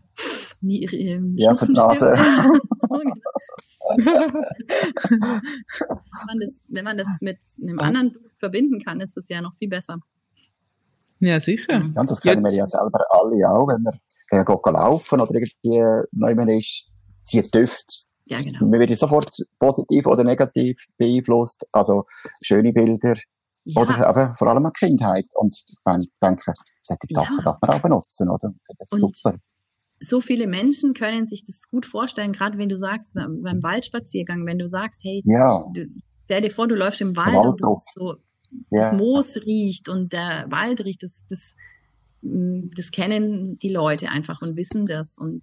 äh, Ja, für die Nase. so, genau. wenn, man das, wenn man das mit einem anderen Duft verbinden kann, ist das ja noch viel besser. Ja, sicher. Ja, das kennen ja. wir ja selber alle auch, wenn wir gehen laufen oder irgendwie neu ist, die Düfte. Ja, genau. Wir werden sofort positiv oder negativ beeinflusst. Also, schöne Bilder. Ja. Oder eben vor allem an Kindheit. Und ich denke, solche Sachen ja. darf man auch benutzen, oder? Das ist Und super. So viele Menschen können sich das gut vorstellen, gerade wenn du sagst, beim Waldspaziergang, wenn du sagst, hey, ja. du, stell dir vor, du läufst im Wald und das so ja. das Moos riecht und der Wald riecht, das, das, das kennen die Leute einfach und wissen das. Und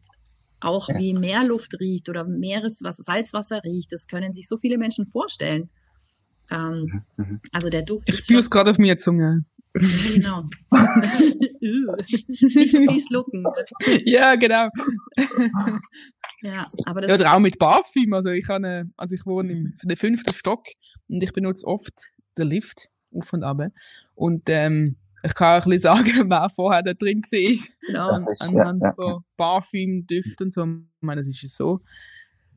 auch ja. wie Meerluft riecht oder Meereswasser, Salzwasser riecht, das können sich so viele Menschen vorstellen. Ähm, mhm. mhm. Also der Duft. Ich spüre es gerade auf mir Zunge. Ja, genau. Nicht so viel schlucken. Ja, genau. Ja, aber das ja, oder auch mit Parfüm. Also ich, habe, also ich wohne im den fünften Stock und ich benutze oft den Lift auf und ab. Und ähm, ich kann ein bisschen sagen, wer vorher da drin war. Genau. An, anhand ja, von Parfüm, Düft und so. Ich meine, das ist ja so.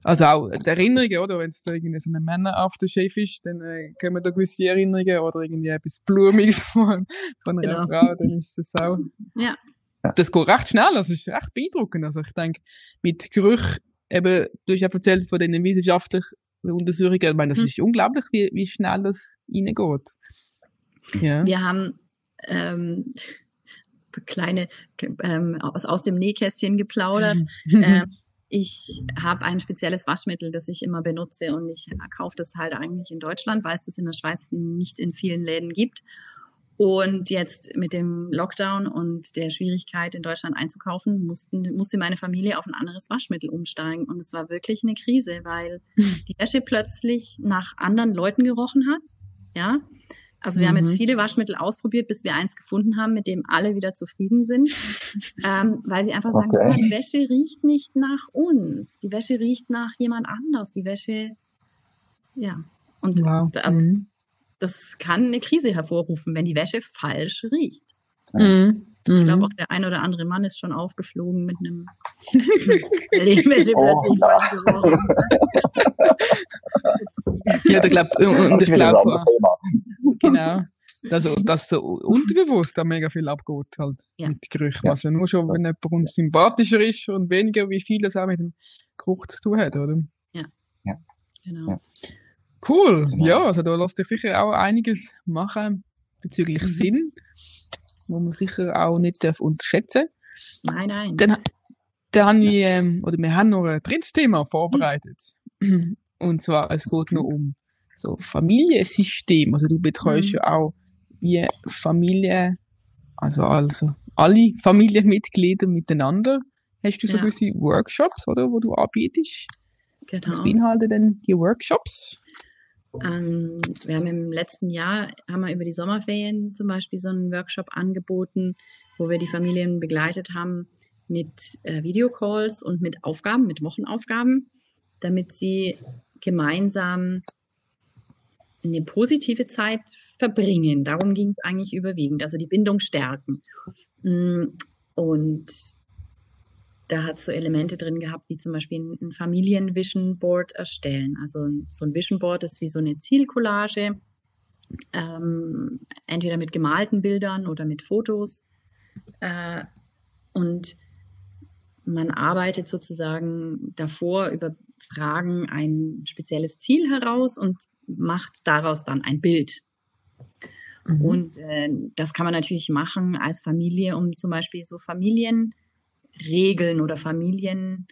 Also auch die Erinnerungen, oder? Wenn es da irgendwie so eine Männer-Aftershave ist, dann äh, kommen da gewisse Erinnerungen oder irgendwie etwas Blumiges von, von einer genau. Frau, dann ist das auch. Ja. Das geht recht schnell, also ist echt beeindruckend. Also ich denke, mit Gerüch, eben, du hast ja erzählt von den wissenschaftlichen Untersuchungen, ich meine, das hm. ist unglaublich, wie, wie schnell das reingeht. Ja. Wir haben ähm, kleine ähm, aus, aus dem Nähkästchen geplaudert. ähm, ich habe ein spezielles Waschmittel, das ich immer benutze und ich kaufe das halt eigentlich in Deutschland, weil es das in der Schweiz nicht in vielen Läden gibt. Und jetzt mit dem Lockdown und der Schwierigkeit in Deutschland einzukaufen, mussten, musste meine Familie auf ein anderes Waschmittel umsteigen. Und es war wirklich eine Krise, weil die Wäsche plötzlich nach anderen Leuten gerochen hat. Ja, also wir mhm. haben jetzt mhm. viele Waschmittel ausprobiert, bis wir eins gefunden haben, mit dem alle wieder zufrieden sind, ähm, weil sie einfach sagen, okay. die Wäsche riecht nicht nach uns, die Wäsche riecht nach jemand anders, die Wäsche, ja. Und wow. also, mhm. das kann eine Krise hervorrufen, wenn die Wäsche falsch riecht. Mhm. Ich glaube, mhm. auch der ein oder andere Mann ist schon aufgeflogen mit einem Lehmwäsche oh, plötzlich falsch Ja, ich glaube, und ich glaube, genau. Also, dass so unterbewusst da mega viel abgeht, halt, ja. mit Gerüchen. Ja. Also nur schon, wenn jemand uns sympathischer ist und weniger, wie viel das auch mit dem Geruch zu tun hat, oder? Ja. Ja. Genau. Cool. Genau. Ja, also da lässt sich sicher auch einiges machen bezüglich mhm. Sinn, wo man sicher auch nicht darf unterschätzen Nein, nein. Dann, dann ja. ich, ähm, oder wir haben noch ein drittes Thema vorbereitet. Mhm. Und zwar, es geht nur um so Familiensystem. Also du betreust mhm. ja auch wie Familie, also, also alle Familienmitglieder miteinander. Hast du so ja. gewisse Workshops, oder, wo du anbietest? Genau. Was beinhalten denn die Workshops? Ähm, wir haben im letzten Jahr, haben wir über die Sommerferien zum Beispiel so einen Workshop angeboten, wo wir die Familien begleitet haben mit äh, Videocalls und mit Aufgaben, mit Wochenaufgaben, damit sie gemeinsam eine positive Zeit verbringen. Darum ging es eigentlich überwiegend, also die Bindung stärken. Mm, und da hat es so Elemente drin gehabt, wie zum Beispiel ein Familien-Vision Board erstellen. Also so ein Vision Board ist wie so eine Zielcollage, ähm, entweder mit gemalten Bildern oder mit Fotos. Äh, und man arbeitet sozusagen davor über Fragen ein spezielles Ziel heraus und macht daraus dann ein Bild. Mhm. Und äh, das kann man natürlich machen als Familie, um zum Beispiel so Familienregeln oder Familientugenden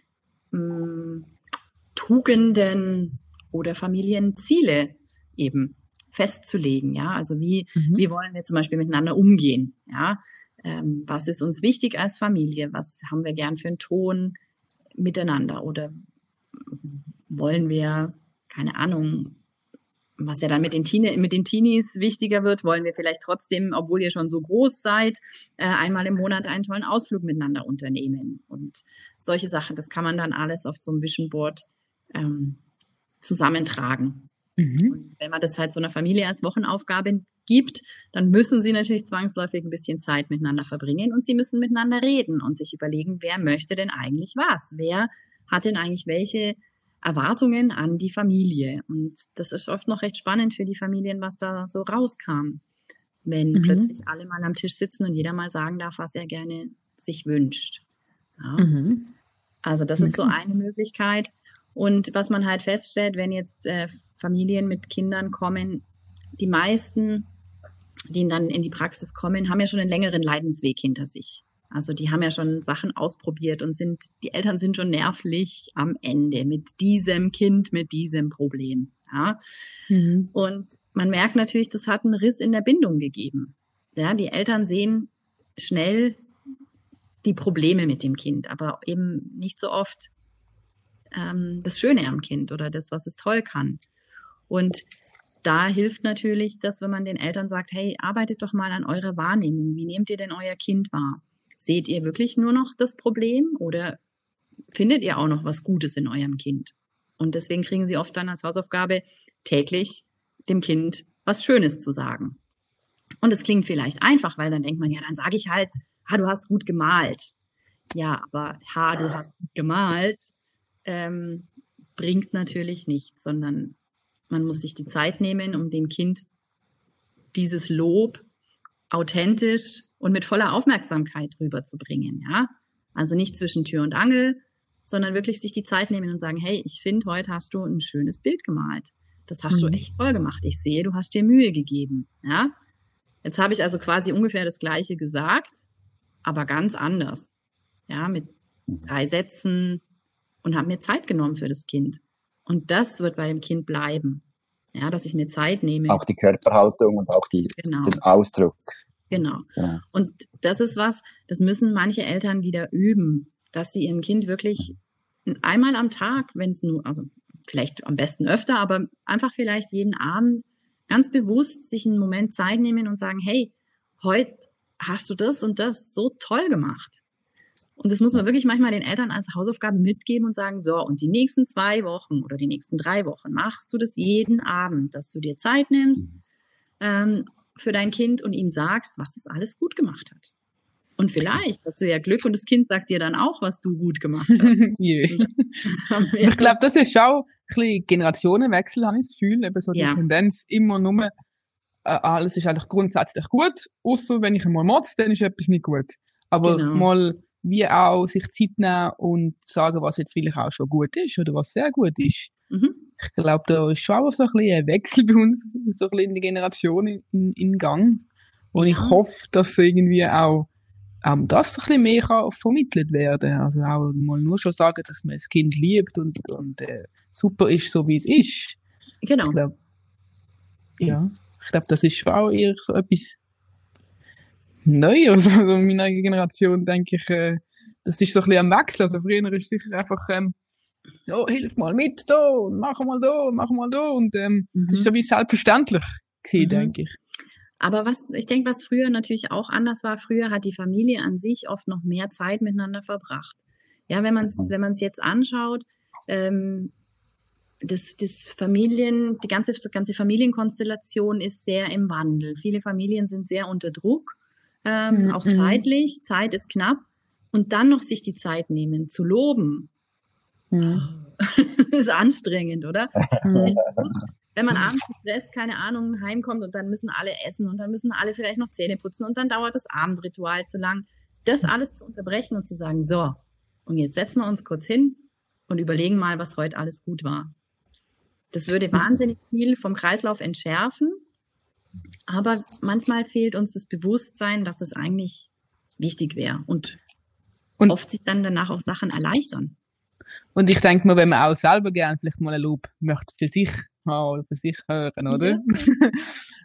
hm, oder Familienziele eben festzulegen. Ja, also wie, mhm. wie wollen wir zum Beispiel miteinander umgehen? Ja, ähm, was ist uns wichtig als Familie? Was haben wir gern für einen Ton miteinander? Oder wollen wir, keine Ahnung, was ja dann mit den, Teenie, mit den Teenies wichtiger wird, wollen wir vielleicht trotzdem, obwohl ihr schon so groß seid, äh, einmal im Monat einen tollen Ausflug miteinander unternehmen. Und solche Sachen, das kann man dann alles auf so einem Vision Board ähm, zusammentragen. Mhm. Und wenn man das halt so einer Familie als Wochenaufgabe gibt, dann müssen sie natürlich zwangsläufig ein bisschen Zeit miteinander verbringen und sie müssen miteinander reden und sich überlegen, wer möchte denn eigentlich was? Wer hat denn eigentlich welche Erwartungen an die Familie? Und das ist oft noch recht spannend für die Familien, was da so rauskam. Wenn mhm. plötzlich alle mal am Tisch sitzen und jeder mal sagen darf, was er gerne sich wünscht. Ja. Mhm. Also das okay. ist so eine Möglichkeit. Und was man halt feststellt, wenn jetzt äh, Familien mit Kindern kommen, die meisten, die dann in die Praxis kommen, haben ja schon einen längeren Leidensweg hinter sich. Also die haben ja schon Sachen ausprobiert und sind, die Eltern sind schon nervlich am Ende mit diesem Kind, mit diesem Problem. Ja. Mhm. Und man merkt natürlich, das hat einen Riss in der Bindung gegeben. Ja, die Eltern sehen schnell die Probleme mit dem Kind, aber eben nicht so oft ähm, das Schöne am Kind oder das, was es toll kann. Und da hilft natürlich, dass wenn man den Eltern sagt, hey, arbeitet doch mal an eurer Wahrnehmung. Wie nehmt ihr denn euer Kind wahr? Seht ihr wirklich nur noch das Problem oder findet ihr auch noch was Gutes in eurem Kind? Und deswegen kriegen sie oft dann als Hausaufgabe täglich dem Kind was Schönes zu sagen. Und es klingt vielleicht einfach, weil dann denkt man, ja, dann sage ich halt, ha, du hast gut gemalt. Ja, aber ha, du hast gut gemalt, ähm, bringt natürlich nichts, sondern man muss sich die Zeit nehmen, um dem Kind dieses Lob authentisch und mit voller Aufmerksamkeit rüberzubringen, ja. Also nicht zwischen Tür und Angel, sondern wirklich sich die Zeit nehmen und sagen, hey, ich finde, heute hast du ein schönes Bild gemalt. Das hast mhm. du echt toll gemacht. Ich sehe, du hast dir Mühe gegeben, ja. Jetzt habe ich also quasi ungefähr das Gleiche gesagt, aber ganz anders. Ja, mit drei Sätzen und habe mir Zeit genommen für das Kind. Und das wird bei dem Kind bleiben. Ja, dass ich mir Zeit nehme. Auch die Körperhaltung und auch die, genau. den Ausdruck. Genau. Ja. Und das ist was, das müssen manche Eltern wieder üben, dass sie ihrem Kind wirklich einmal am Tag, wenn es nur, also vielleicht am besten öfter, aber einfach vielleicht jeden Abend ganz bewusst sich einen Moment Zeit nehmen und sagen, hey, heute hast du das und das so toll gemacht. Und das muss man wirklich manchmal den Eltern als Hausaufgabe mitgeben und sagen, so, und die nächsten zwei Wochen oder die nächsten drei Wochen machst du das jeden Abend, dass du dir Zeit nimmst ähm, für dein Kind und ihm sagst, was es alles gut gemacht hat. Und vielleicht hast du ja Glück und das Kind sagt dir dann auch, was du gut gemacht hast. ich glaube, das ist auch ein bisschen Generationenwechsel, habe ich das Gefühl. Eben so die ja. Tendenz immer nur, äh, alles ist eigentlich grundsätzlich gut, außer wenn ich einmal motze, dann ist etwas nicht gut. Aber genau. mal wie auch sich Zeit nehmen und sagen, was jetzt vielleicht auch schon gut ist oder was sehr gut ist. Mhm. Ich glaube, da ist schon auch so ein bisschen ein Wechsel bei uns, so ein bisschen in der Generation in, in Gang. Und ich hoffe, dass irgendwie auch, auch das ein bisschen mehr kann vermittelt werden Also auch mal nur schon sagen, dass man das Kind liebt und, und äh, super ist, so wie es ist. Genau. Ich glaube, ja, ich glaube, das ist auch eher so etwas, neu. Also, also in meiner Generation denke ich, äh, das ist so ein bisschen am Wechsel. Also früher ist sicher einfach, ähm, ja, hilf mal mit da und mach mal da und mach mal da. Und ähm, mhm. das ist so wie selbstverständlich gewesen, mhm. denke ich. Aber was, ich denke, was früher natürlich auch anders war, früher hat die Familie an sich oft noch mehr Zeit miteinander verbracht. Ja, wenn man es wenn man's jetzt anschaut, ähm, das, das Familien, die ganze, die ganze Familienkonstellation ist sehr im Wandel. Viele Familien sind sehr unter Druck ähm, mhm. auch zeitlich. Zeit ist knapp. Und dann noch sich die Zeit nehmen, zu loben. Mhm. ist anstrengend, oder? Mhm. wenn man abends gestresst, keine Ahnung, heimkommt und dann müssen alle essen und dann müssen alle vielleicht noch Zähne putzen und dann dauert das Abendritual zu lang. Das alles zu unterbrechen und zu sagen, so, und jetzt setzen wir uns kurz hin und überlegen mal, was heute alles gut war. Das würde wahnsinnig viel vom Kreislauf entschärfen aber manchmal fehlt uns das Bewusstsein, dass es eigentlich wichtig wäre und, und oft sich dann danach auch Sachen erleichtern. Und ich denke mir, wenn man auch selber gerne vielleicht mal ein Lob möchte für sich haben oder für sich hören, oder? Ja.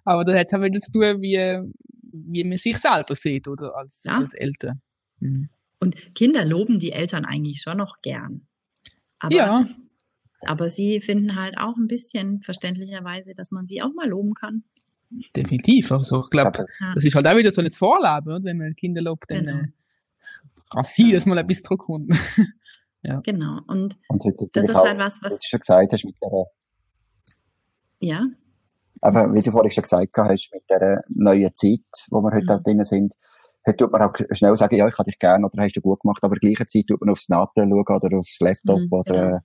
Aber das hat es auch wieder zu tun, wie, wie man sich selber sieht, oder? Als, ja. als Eltern. Mhm. Und Kinder loben die Eltern eigentlich schon noch gern. Aber, ja. Aber sie finden halt auch ein bisschen verständlicherweise, dass man sie auch mal loben kann. Definitiv. Also ich glaube, das ist halt auch wieder so ein Vorleben, oder? wenn man Kinder lobt, dann genau. äh, kann sein, dass mal etwas zurückkommt. ja. Genau. Und, Und das ist halt was, was du schon gesagt hast mit der ja. Aber wie du vorhin schon gesagt hast, mit der neuen Zeit, wo wir heute mhm. auch drin sind, heute tut man auch schnell sagen, ja, ich habe dich gerne oder hast du gut gemacht, aber gleichzeitig tut man aufs Natel schauen oder aufs Laptop mhm, oder,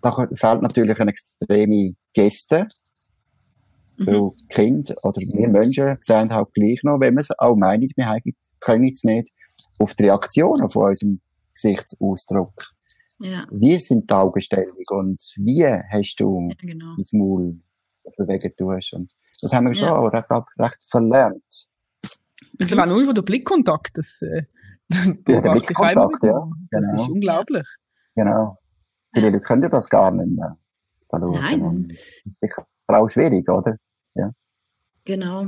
genau. da fehlt natürlich eine extreme Geste, Mhm. Weil Kinder oder wir Menschen sehen halt gleich noch, wenn wir es auch meinen, wir können es nicht, auf die Reaktion von unserem Gesichtsausdruck. Ja. Wie sind die Augenstellung und wie hast du ja, genau. das Maul bewegen tust? Und das haben wir schon ja. recht, recht verlernt. Ich glaube auch nur von der Blickkontakt. Das, äh, ja, der Blickkontakt, ja. Das genau. ist unglaublich. Genau. Viele Leute können das gar nicht mehr. Nein. Das ist sicher auch schwierig, oder? Ja. Genau.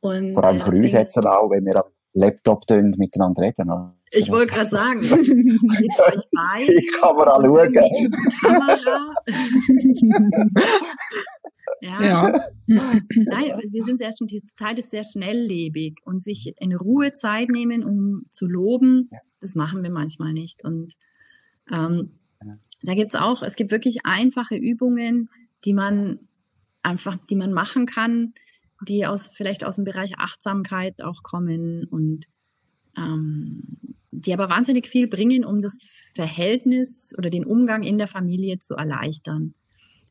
Und, Vor allem für uns jetzt auch, wenn wir am Laptop miteinander reden. Oder? Ich wollte gerade sagen, mit euch bei. Ich kann mir anschauen. Kamera. Ja. ja. Nein, wir sind sehr schon, die Zeit ist sehr schnelllebig und sich in Ruhe Zeit nehmen, um zu loben, das machen wir manchmal nicht. Und ähm, da gibt's auch, es gibt wirklich einfache Übungen, die man einfach, die man machen kann, die aus vielleicht aus dem Bereich Achtsamkeit auch kommen und ähm, die aber wahnsinnig viel bringen, um das Verhältnis oder den Umgang in der Familie zu erleichtern.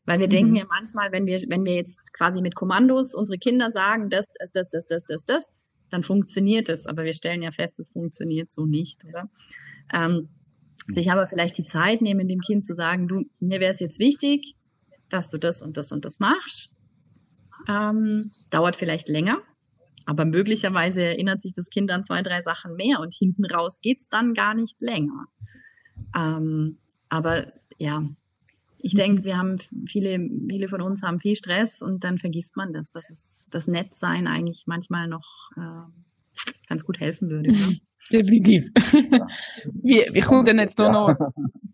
Weil wir mhm. denken ja manchmal, wenn wir, wenn wir jetzt quasi mit Kommandos unsere Kinder sagen, das, das, das, das, das, das, das, dann funktioniert es. Aber wir stellen ja fest, es funktioniert so nicht, oder? Ähm, sich aber vielleicht die Zeit nehmen, dem Kind zu sagen, du, mir wäre es jetzt wichtig, dass du das und das und das machst. Ähm, dauert vielleicht länger, aber möglicherweise erinnert sich das Kind an zwei, drei Sachen mehr und hinten raus geht's dann gar nicht länger. Ähm, aber ja, ich denke, wir haben viele, viele von uns haben viel Stress und dann vergisst man das, dass es das Nettsein eigentlich manchmal noch äh, ganz gut helfen würde. Ne? Definitiv. wie, wie kommt denn jetzt da noch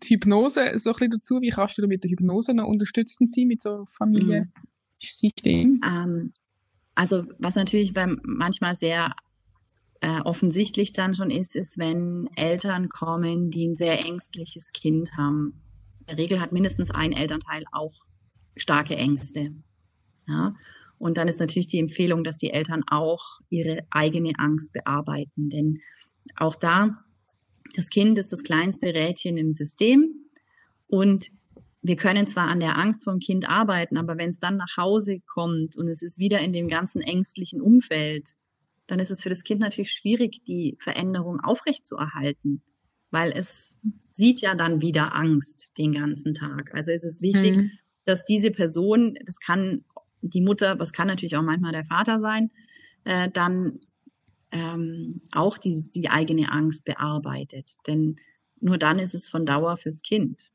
die Hypnose so ein bisschen dazu? Wie kannst du mit der Hypnose noch unterstützend sein mit so Familiensystem? Mhm. Ähm, also was natürlich manchmal sehr äh, offensichtlich dann schon ist, ist, wenn Eltern kommen, die ein sehr ängstliches Kind haben. In der Regel hat mindestens ein Elternteil auch starke Ängste. Ja? Und dann ist natürlich die Empfehlung, dass die Eltern auch ihre eigene Angst bearbeiten. Denn auch da, das Kind ist das kleinste Rädchen im System und wir können zwar an der Angst vom Kind arbeiten, aber wenn es dann nach Hause kommt und es ist wieder in dem ganzen ängstlichen Umfeld, dann ist es für das Kind natürlich schwierig, die Veränderung aufrechtzuerhalten, weil es sieht ja dann wieder Angst den ganzen Tag. Also ist es wichtig, mhm. dass diese Person, das kann die Mutter, was kann natürlich auch manchmal der Vater sein, äh, dann ähm, auch die, die eigene Angst bearbeitet. Denn nur dann ist es von Dauer fürs Kind.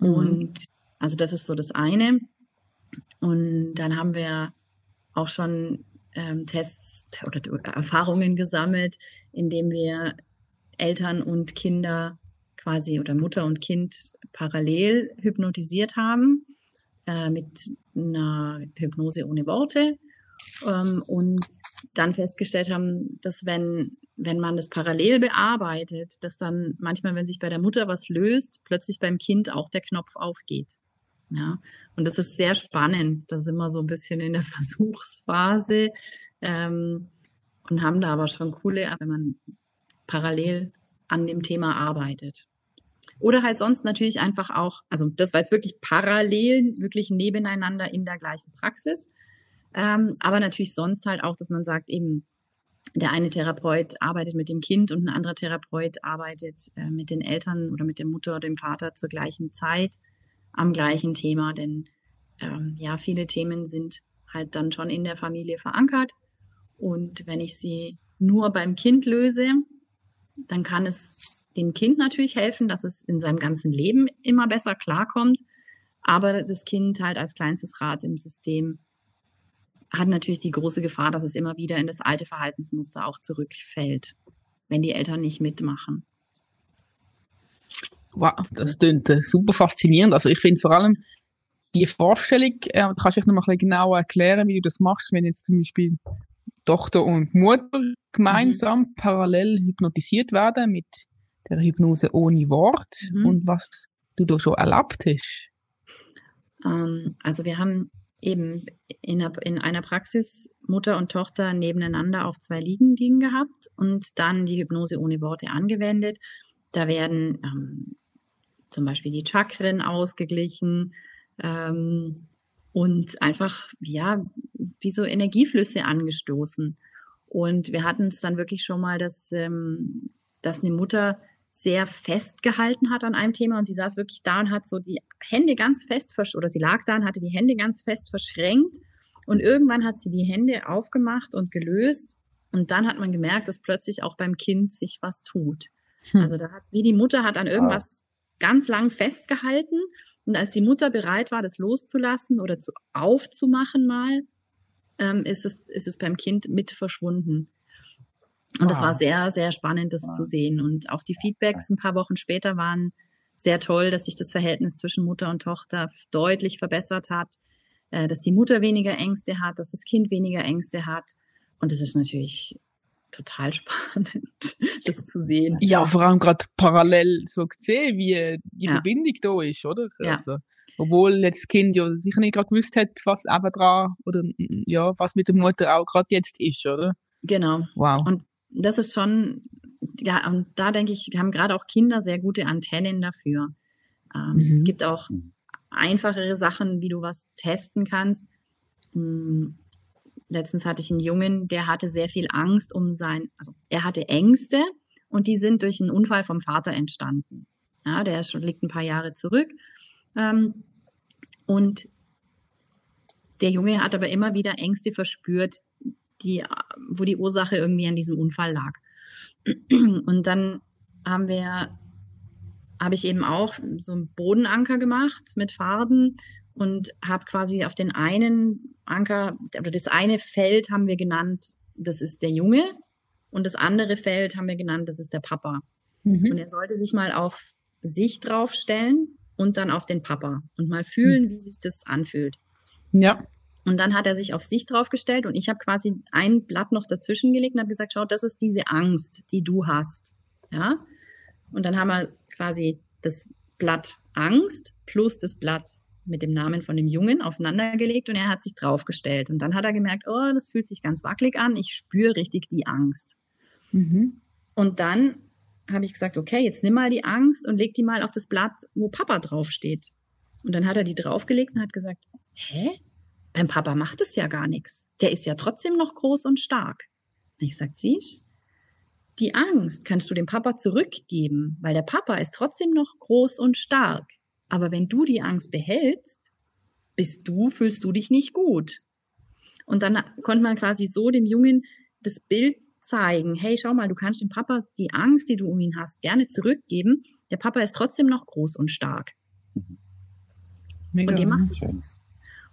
Mhm. Und also das ist so das eine. Und dann haben wir auch schon ähm, Tests oder Erfahrungen gesammelt, indem wir Eltern und Kinder quasi oder Mutter und Kind parallel hypnotisiert haben äh, mit einer Hypnose ohne Worte ähm, und dann festgestellt haben, dass wenn, wenn man das parallel bearbeitet, dass dann manchmal, wenn sich bei der Mutter was löst, plötzlich beim Kind auch der Knopf aufgeht. Ja, und das ist sehr spannend. Da sind wir so ein bisschen in der Versuchsphase ähm, und haben da aber schon coole, wenn man parallel an dem Thema arbeitet. Oder halt sonst natürlich einfach auch, also das war jetzt wirklich parallel, wirklich nebeneinander in der gleichen Praxis. Ähm, aber natürlich sonst halt auch, dass man sagt, eben, der eine Therapeut arbeitet mit dem Kind und ein anderer Therapeut arbeitet äh, mit den Eltern oder mit der Mutter oder dem Vater zur gleichen Zeit am gleichen Thema. Denn ähm, ja, viele Themen sind halt dann schon in der Familie verankert. Und wenn ich sie nur beim Kind löse, dann kann es dem Kind natürlich helfen, dass es in seinem ganzen Leben immer besser klarkommt. Aber das Kind halt als kleinstes Rad im System hat natürlich die große Gefahr, dass es immer wieder in das alte Verhaltensmuster auch zurückfällt, wenn die Eltern nicht mitmachen. Wow, das klingt äh, super faszinierend. Also ich finde vor allem die Vorstellung, äh, kannst du noch mal ein bisschen genauer erklären, wie du das machst, wenn jetzt zum Beispiel Tochter und Mutter gemeinsam mhm. parallel hypnotisiert werden mit der Hypnose ohne Wort mhm. und was du da schon erlebt hast? Ähm, also wir haben eben in einer, in einer Praxis Mutter und Tochter nebeneinander auf zwei Liegen liegen gehabt und dann die Hypnose ohne Worte angewendet. Da werden ähm, zum Beispiel die Chakren ausgeglichen ähm, und einfach, ja, wie so Energieflüsse angestoßen. Und wir hatten es dann wirklich schon mal, dass, ähm, dass eine Mutter sehr festgehalten hat an einem Thema und sie saß wirklich da und hat so die Hände ganz fest versch oder sie lag da und hatte die Hände ganz fest verschränkt und irgendwann hat sie die Hände aufgemacht und gelöst und dann hat man gemerkt, dass plötzlich auch beim Kind sich was tut. Hm. Also da hat wie die Mutter hat an irgendwas ganz lang festgehalten und als die Mutter bereit war, das loszulassen oder zu aufzumachen mal, ähm, ist es ist es beim Kind mit verschwunden. Und das war sehr, sehr spannend, das wow. zu sehen. Und auch die Feedbacks ein paar Wochen später waren sehr toll, dass sich das Verhältnis zwischen Mutter und Tochter deutlich verbessert hat, äh, dass die Mutter weniger Ängste hat, dass das Kind weniger Ängste hat. Und das ist natürlich total spannend, das zu sehen. Ja, vor allem gerade parallel so gesehen, wie die ja. Verbindung da ist, oder? Ja. Also, obwohl jetzt das Kind ja sicher nicht gerade gewusst hat, was eben dran oder ja, was mit der Mutter auch gerade jetzt ist, oder? Genau. Wow. Und das ist schon, ja, und da denke ich, haben gerade auch Kinder sehr gute Antennen dafür. Ähm, mhm. Es gibt auch einfachere Sachen, wie du was testen kannst. Hm, letztens hatte ich einen Jungen, der hatte sehr viel Angst um sein, also er hatte Ängste und die sind durch einen Unfall vom Vater entstanden. Ja, der schon, liegt ein paar Jahre zurück. Ähm, und der Junge hat aber immer wieder Ängste verspürt, die, wo die Ursache irgendwie an diesem Unfall lag. Und dann haben wir, habe ich eben auch so einen Bodenanker gemacht mit Farben und habe quasi auf den einen Anker, oder das eine Feld haben wir genannt, das ist der Junge und das andere Feld haben wir genannt, das ist der Papa. Mhm. Und er sollte sich mal auf sich draufstellen und dann auf den Papa und mal fühlen, mhm. wie sich das anfühlt. Ja. Und dann hat er sich auf sich draufgestellt und ich habe quasi ein Blatt noch dazwischen gelegt und habe gesagt, schau, das ist diese Angst, die du hast. Ja. Und dann haben wir quasi das Blatt Angst plus das Blatt mit dem Namen von dem Jungen aufeinandergelegt und er hat sich draufgestellt. Und dann hat er gemerkt, oh, das fühlt sich ganz wackelig an, ich spüre richtig die Angst. Mhm. Und dann habe ich gesagt, okay, jetzt nimm mal die Angst und leg die mal auf das Blatt, wo Papa draufsteht. Und dann hat er die draufgelegt und hat gesagt, hä? Beim Papa macht es ja gar nichts. Der ist ja trotzdem noch groß und stark. Und ich sag, siehst, die Angst kannst du dem Papa zurückgeben, weil der Papa ist trotzdem noch groß und stark. Aber wenn du die Angst behältst, bist du, fühlst du dich nicht gut. Und dann konnte man quasi so dem Jungen das Bild zeigen, hey, schau mal, du kannst dem Papa die Angst, die du um ihn hast, gerne zurückgeben. Der Papa ist trotzdem noch groß und stark. Mega. Und dem macht es nichts.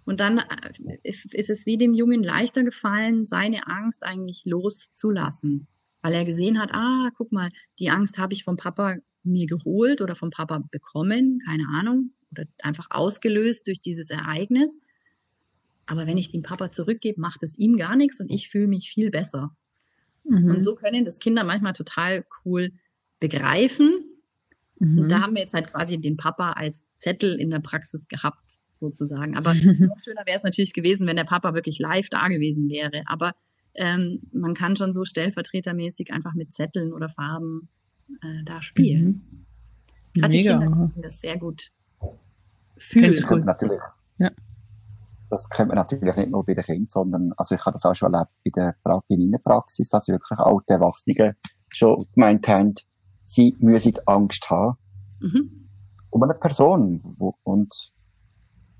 Und dann äh, ist es wie dem Jungen leichter gefallen, seine Angst eigentlich loszulassen. Weil er gesehen hat, ah, guck mal, die Angst habe ich vom Papa mir geholt oder vom Papa bekommen, keine Ahnung, oder einfach ausgelöst durch dieses Ereignis. Aber wenn ich den Papa zurückgebe, macht es ihm gar nichts und ich fühle mich viel besser. Mhm. Und so können das Kinder manchmal total cool begreifen. Mhm. Und da haben wir jetzt halt quasi den Papa als Zettel in der Praxis gehabt, sozusagen. Aber noch schöner wäre es natürlich gewesen, wenn der Papa wirklich live da gewesen wäre. Aber ähm, man kann schon so stellvertretermäßig einfach mit Zetteln oder Farben äh, da spielen. Mhm. Gerade Mega. die Kinder das sehr gut fühlen. Das könnte natürlich, ja. das könnte man natürlich nicht nur bei den Kindern, sondern, also ich habe das auch schon erlebt bei der, bei meiner Praxis, dass wirklich alte Erwachsene schon gemeint haben, sie müssen Angst haben. Mhm. Um eine Person, wo, und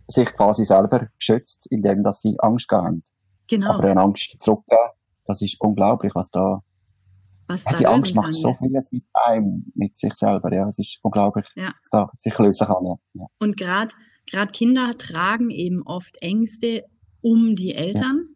sich quasi selber schützt, indem dass sie Angst haben. Genau. Aber eine Angst zurückgeben, das ist unglaublich, was da was ja, die Angst macht kann, so vieles mit einem, mit sich selber. Ja, es ist unglaublich, ja. was da sich lösen kann. Ja. Und gerade gerade Kinder tragen eben oft Ängste um die Eltern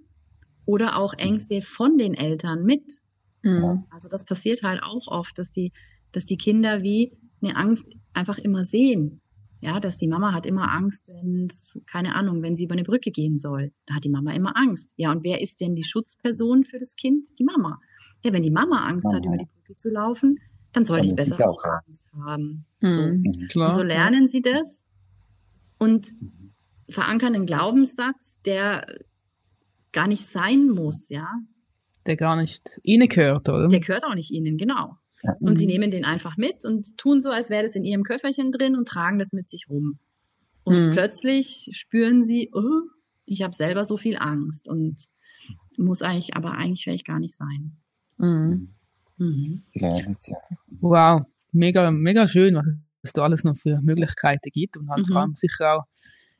oder auch Ängste von den Eltern mit. Mhm. Also das passiert halt auch oft, dass die, dass die Kinder wie eine Angst einfach immer sehen. Ja, dass die Mama hat immer Angst, wenn, keine Ahnung, wenn sie über eine Brücke gehen soll. Da hat die Mama immer Angst. Ja, und wer ist denn die Schutzperson für das Kind? Die Mama. Ja, wenn die Mama Angst Mama. hat, über die Brücke zu laufen, dann sollte ich besser auch Angst haben. Mhm, so. Mhm, und so lernen sie das und verankern einen Glaubenssatz, der gar nicht sein muss, ja. Der gar nicht ihnen gehört, oder? Der gehört auch nicht ihnen, genau. Und sie mhm. nehmen den einfach mit und tun so, als wäre das in ihrem Köfferchen drin und tragen das mit sich rum. Und mhm. plötzlich spüren sie, oh, ich habe selber so viel Angst und muss eigentlich, aber eigentlich wäre ich gar nicht sein. Mhm. Mhm. Wow, mega, mega schön, was es da alles noch für Möglichkeiten gibt und halt mhm. vor allem sicher auch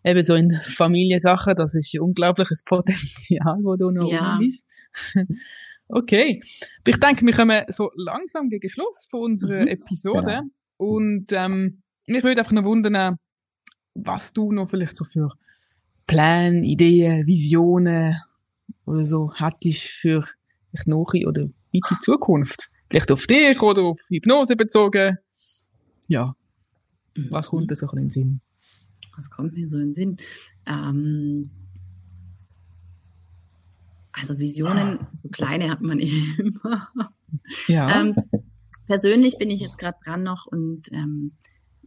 eben so in Familiensachen, das ist ein unglaubliches Potenzial, wo du noch ja. ist. Okay. Ich denke, wir kommen so langsam gegen Schluss von unserer mhm. Episode genau. und ähm, mich würde einfach noch wundern, was du noch vielleicht so für Pläne, Ideen, Visionen oder so hattest für dich nachher oder weite Zukunft? Vielleicht auf dich oder auf Hypnose bezogen? Ja. Was kommt da so in den Sinn? Was kommt mir so in den Sinn? Ähm, also Visionen, so kleine hat man immer. Ja. Ähm, persönlich bin ich jetzt gerade dran noch und ähm,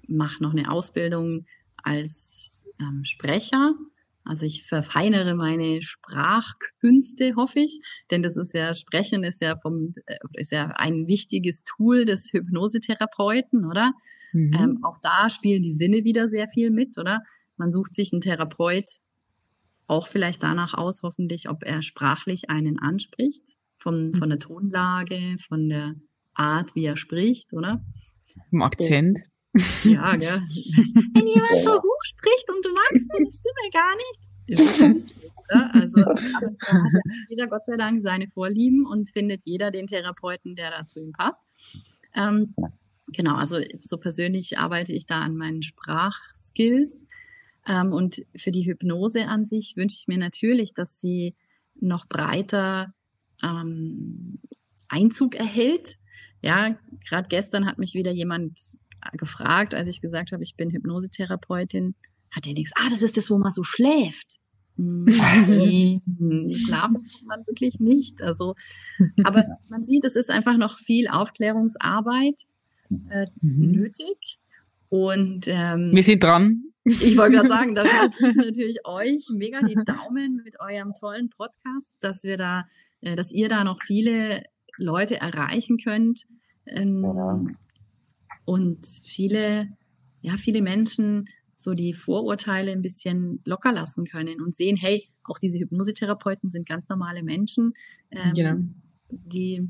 mache noch eine Ausbildung als ähm, Sprecher. Also ich verfeinere meine Sprachkünste, hoffe ich, denn das ist ja Sprechen ist ja vom äh, ist ja ein wichtiges Tool des Hypnosetherapeuten, oder? Mhm. Ähm, auch da spielen die Sinne wieder sehr viel mit, oder? Man sucht sich einen Therapeut auch vielleicht danach aus, hoffentlich, ob er sprachlich einen anspricht, von, von der Tonlage, von der Art, wie er spricht, oder? Im Akzent. Ja, gell. Wenn jemand so hoch spricht und du magst seine Stimme gar nicht, oder? Also, jeder Gott sei Dank seine Vorlieben und findet jeder den Therapeuten, der da zu ihm passt. Ähm, genau, also so persönlich arbeite ich da an meinen Sprachskills. Ähm, und für die Hypnose an sich wünsche ich mir natürlich, dass sie noch breiter ähm, Einzug erhält. Ja, gerade gestern hat mich wieder jemand gefragt, als ich gesagt habe, ich bin Hypnosetherapeutin, hat er nichts. Ah, das ist das, wo man so schläft. Nein, schlafen kann man wirklich nicht. Also, aber man sieht, es ist einfach noch viel Aufklärungsarbeit äh, mhm. nötig. Und ähm, wir sind dran. Ich wollte gerade sagen, da drücke ich natürlich euch mega die Daumen mit eurem tollen Podcast, dass wir da, äh, dass ihr da noch viele Leute erreichen könnt. Ähm, ja. Und viele, ja, viele Menschen so die Vorurteile ein bisschen locker lassen können und sehen, hey, auch diese Hypnosetherapeuten sind ganz normale Menschen, ähm, ja. die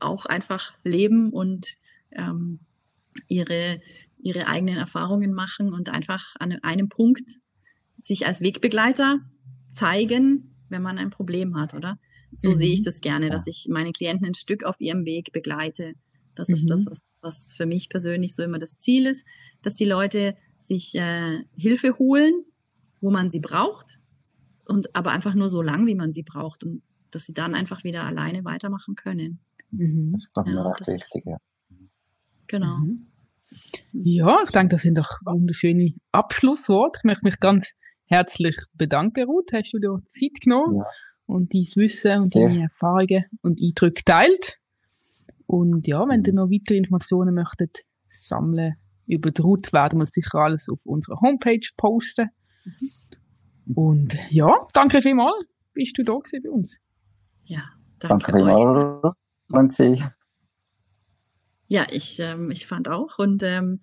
auch einfach leben und ähm, ihre, ihre eigenen Erfahrungen machen und einfach an einem Punkt sich als Wegbegleiter zeigen, wenn man ein Problem hat, oder? So mhm. sehe ich das gerne, dass ich meine Klienten ein Stück auf ihrem Weg begleite. Das mhm. ist das, was, was für mich persönlich so immer das Ziel ist, dass die Leute sich äh, Hilfe holen, wo man sie braucht, und aber einfach nur so lang, wie man sie braucht und dass sie dann einfach wieder alleine weitermachen können. Mhm. Das ist, glaube ich, ja, recht wichtig, ja. Genau. Mhm. Ja, ich denke, das sind doch wunderschöne Abschlussworte. Ich möchte mich ganz herzlich bedanken, Ruth. Hast du dir Zeit genommen ja. und dein Wissen und deine ja. Erfahrungen und Eindrücke teilt? Und ja, wenn ihr mhm. noch weitere Informationen möchtet sammeln über die Ruth, werden wir sicher alles auf unserer Homepage posten. Und ja, danke vielmals, bist du da gewesen bei uns. Ja, danke, danke vielmals. Danke. Ja, ich, ähm, ich fand auch. Und ähm,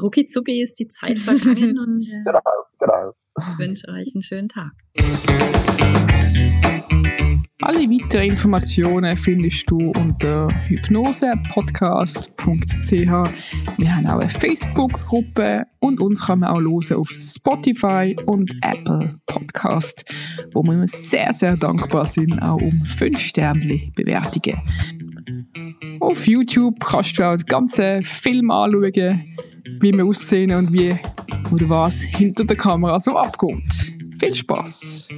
rucki zucki ist die Zeit vergangen und äh, genau, genau. ich wünsche euch einen schönen Tag. Alle weiteren Informationen findest du unter hypnosepodcast.ch. Wir haben auch eine Facebook-Gruppe und uns kann man auch hören auf Spotify und Apple Podcast, wo wir sehr, sehr dankbar sind, auch um 5 Sterne Bewertungen. Auf YouTube kannst du auch den ganzen Film anschauen, wie wir aussehen und wie oder was hinter der Kamera so abkommt. Viel Spaß!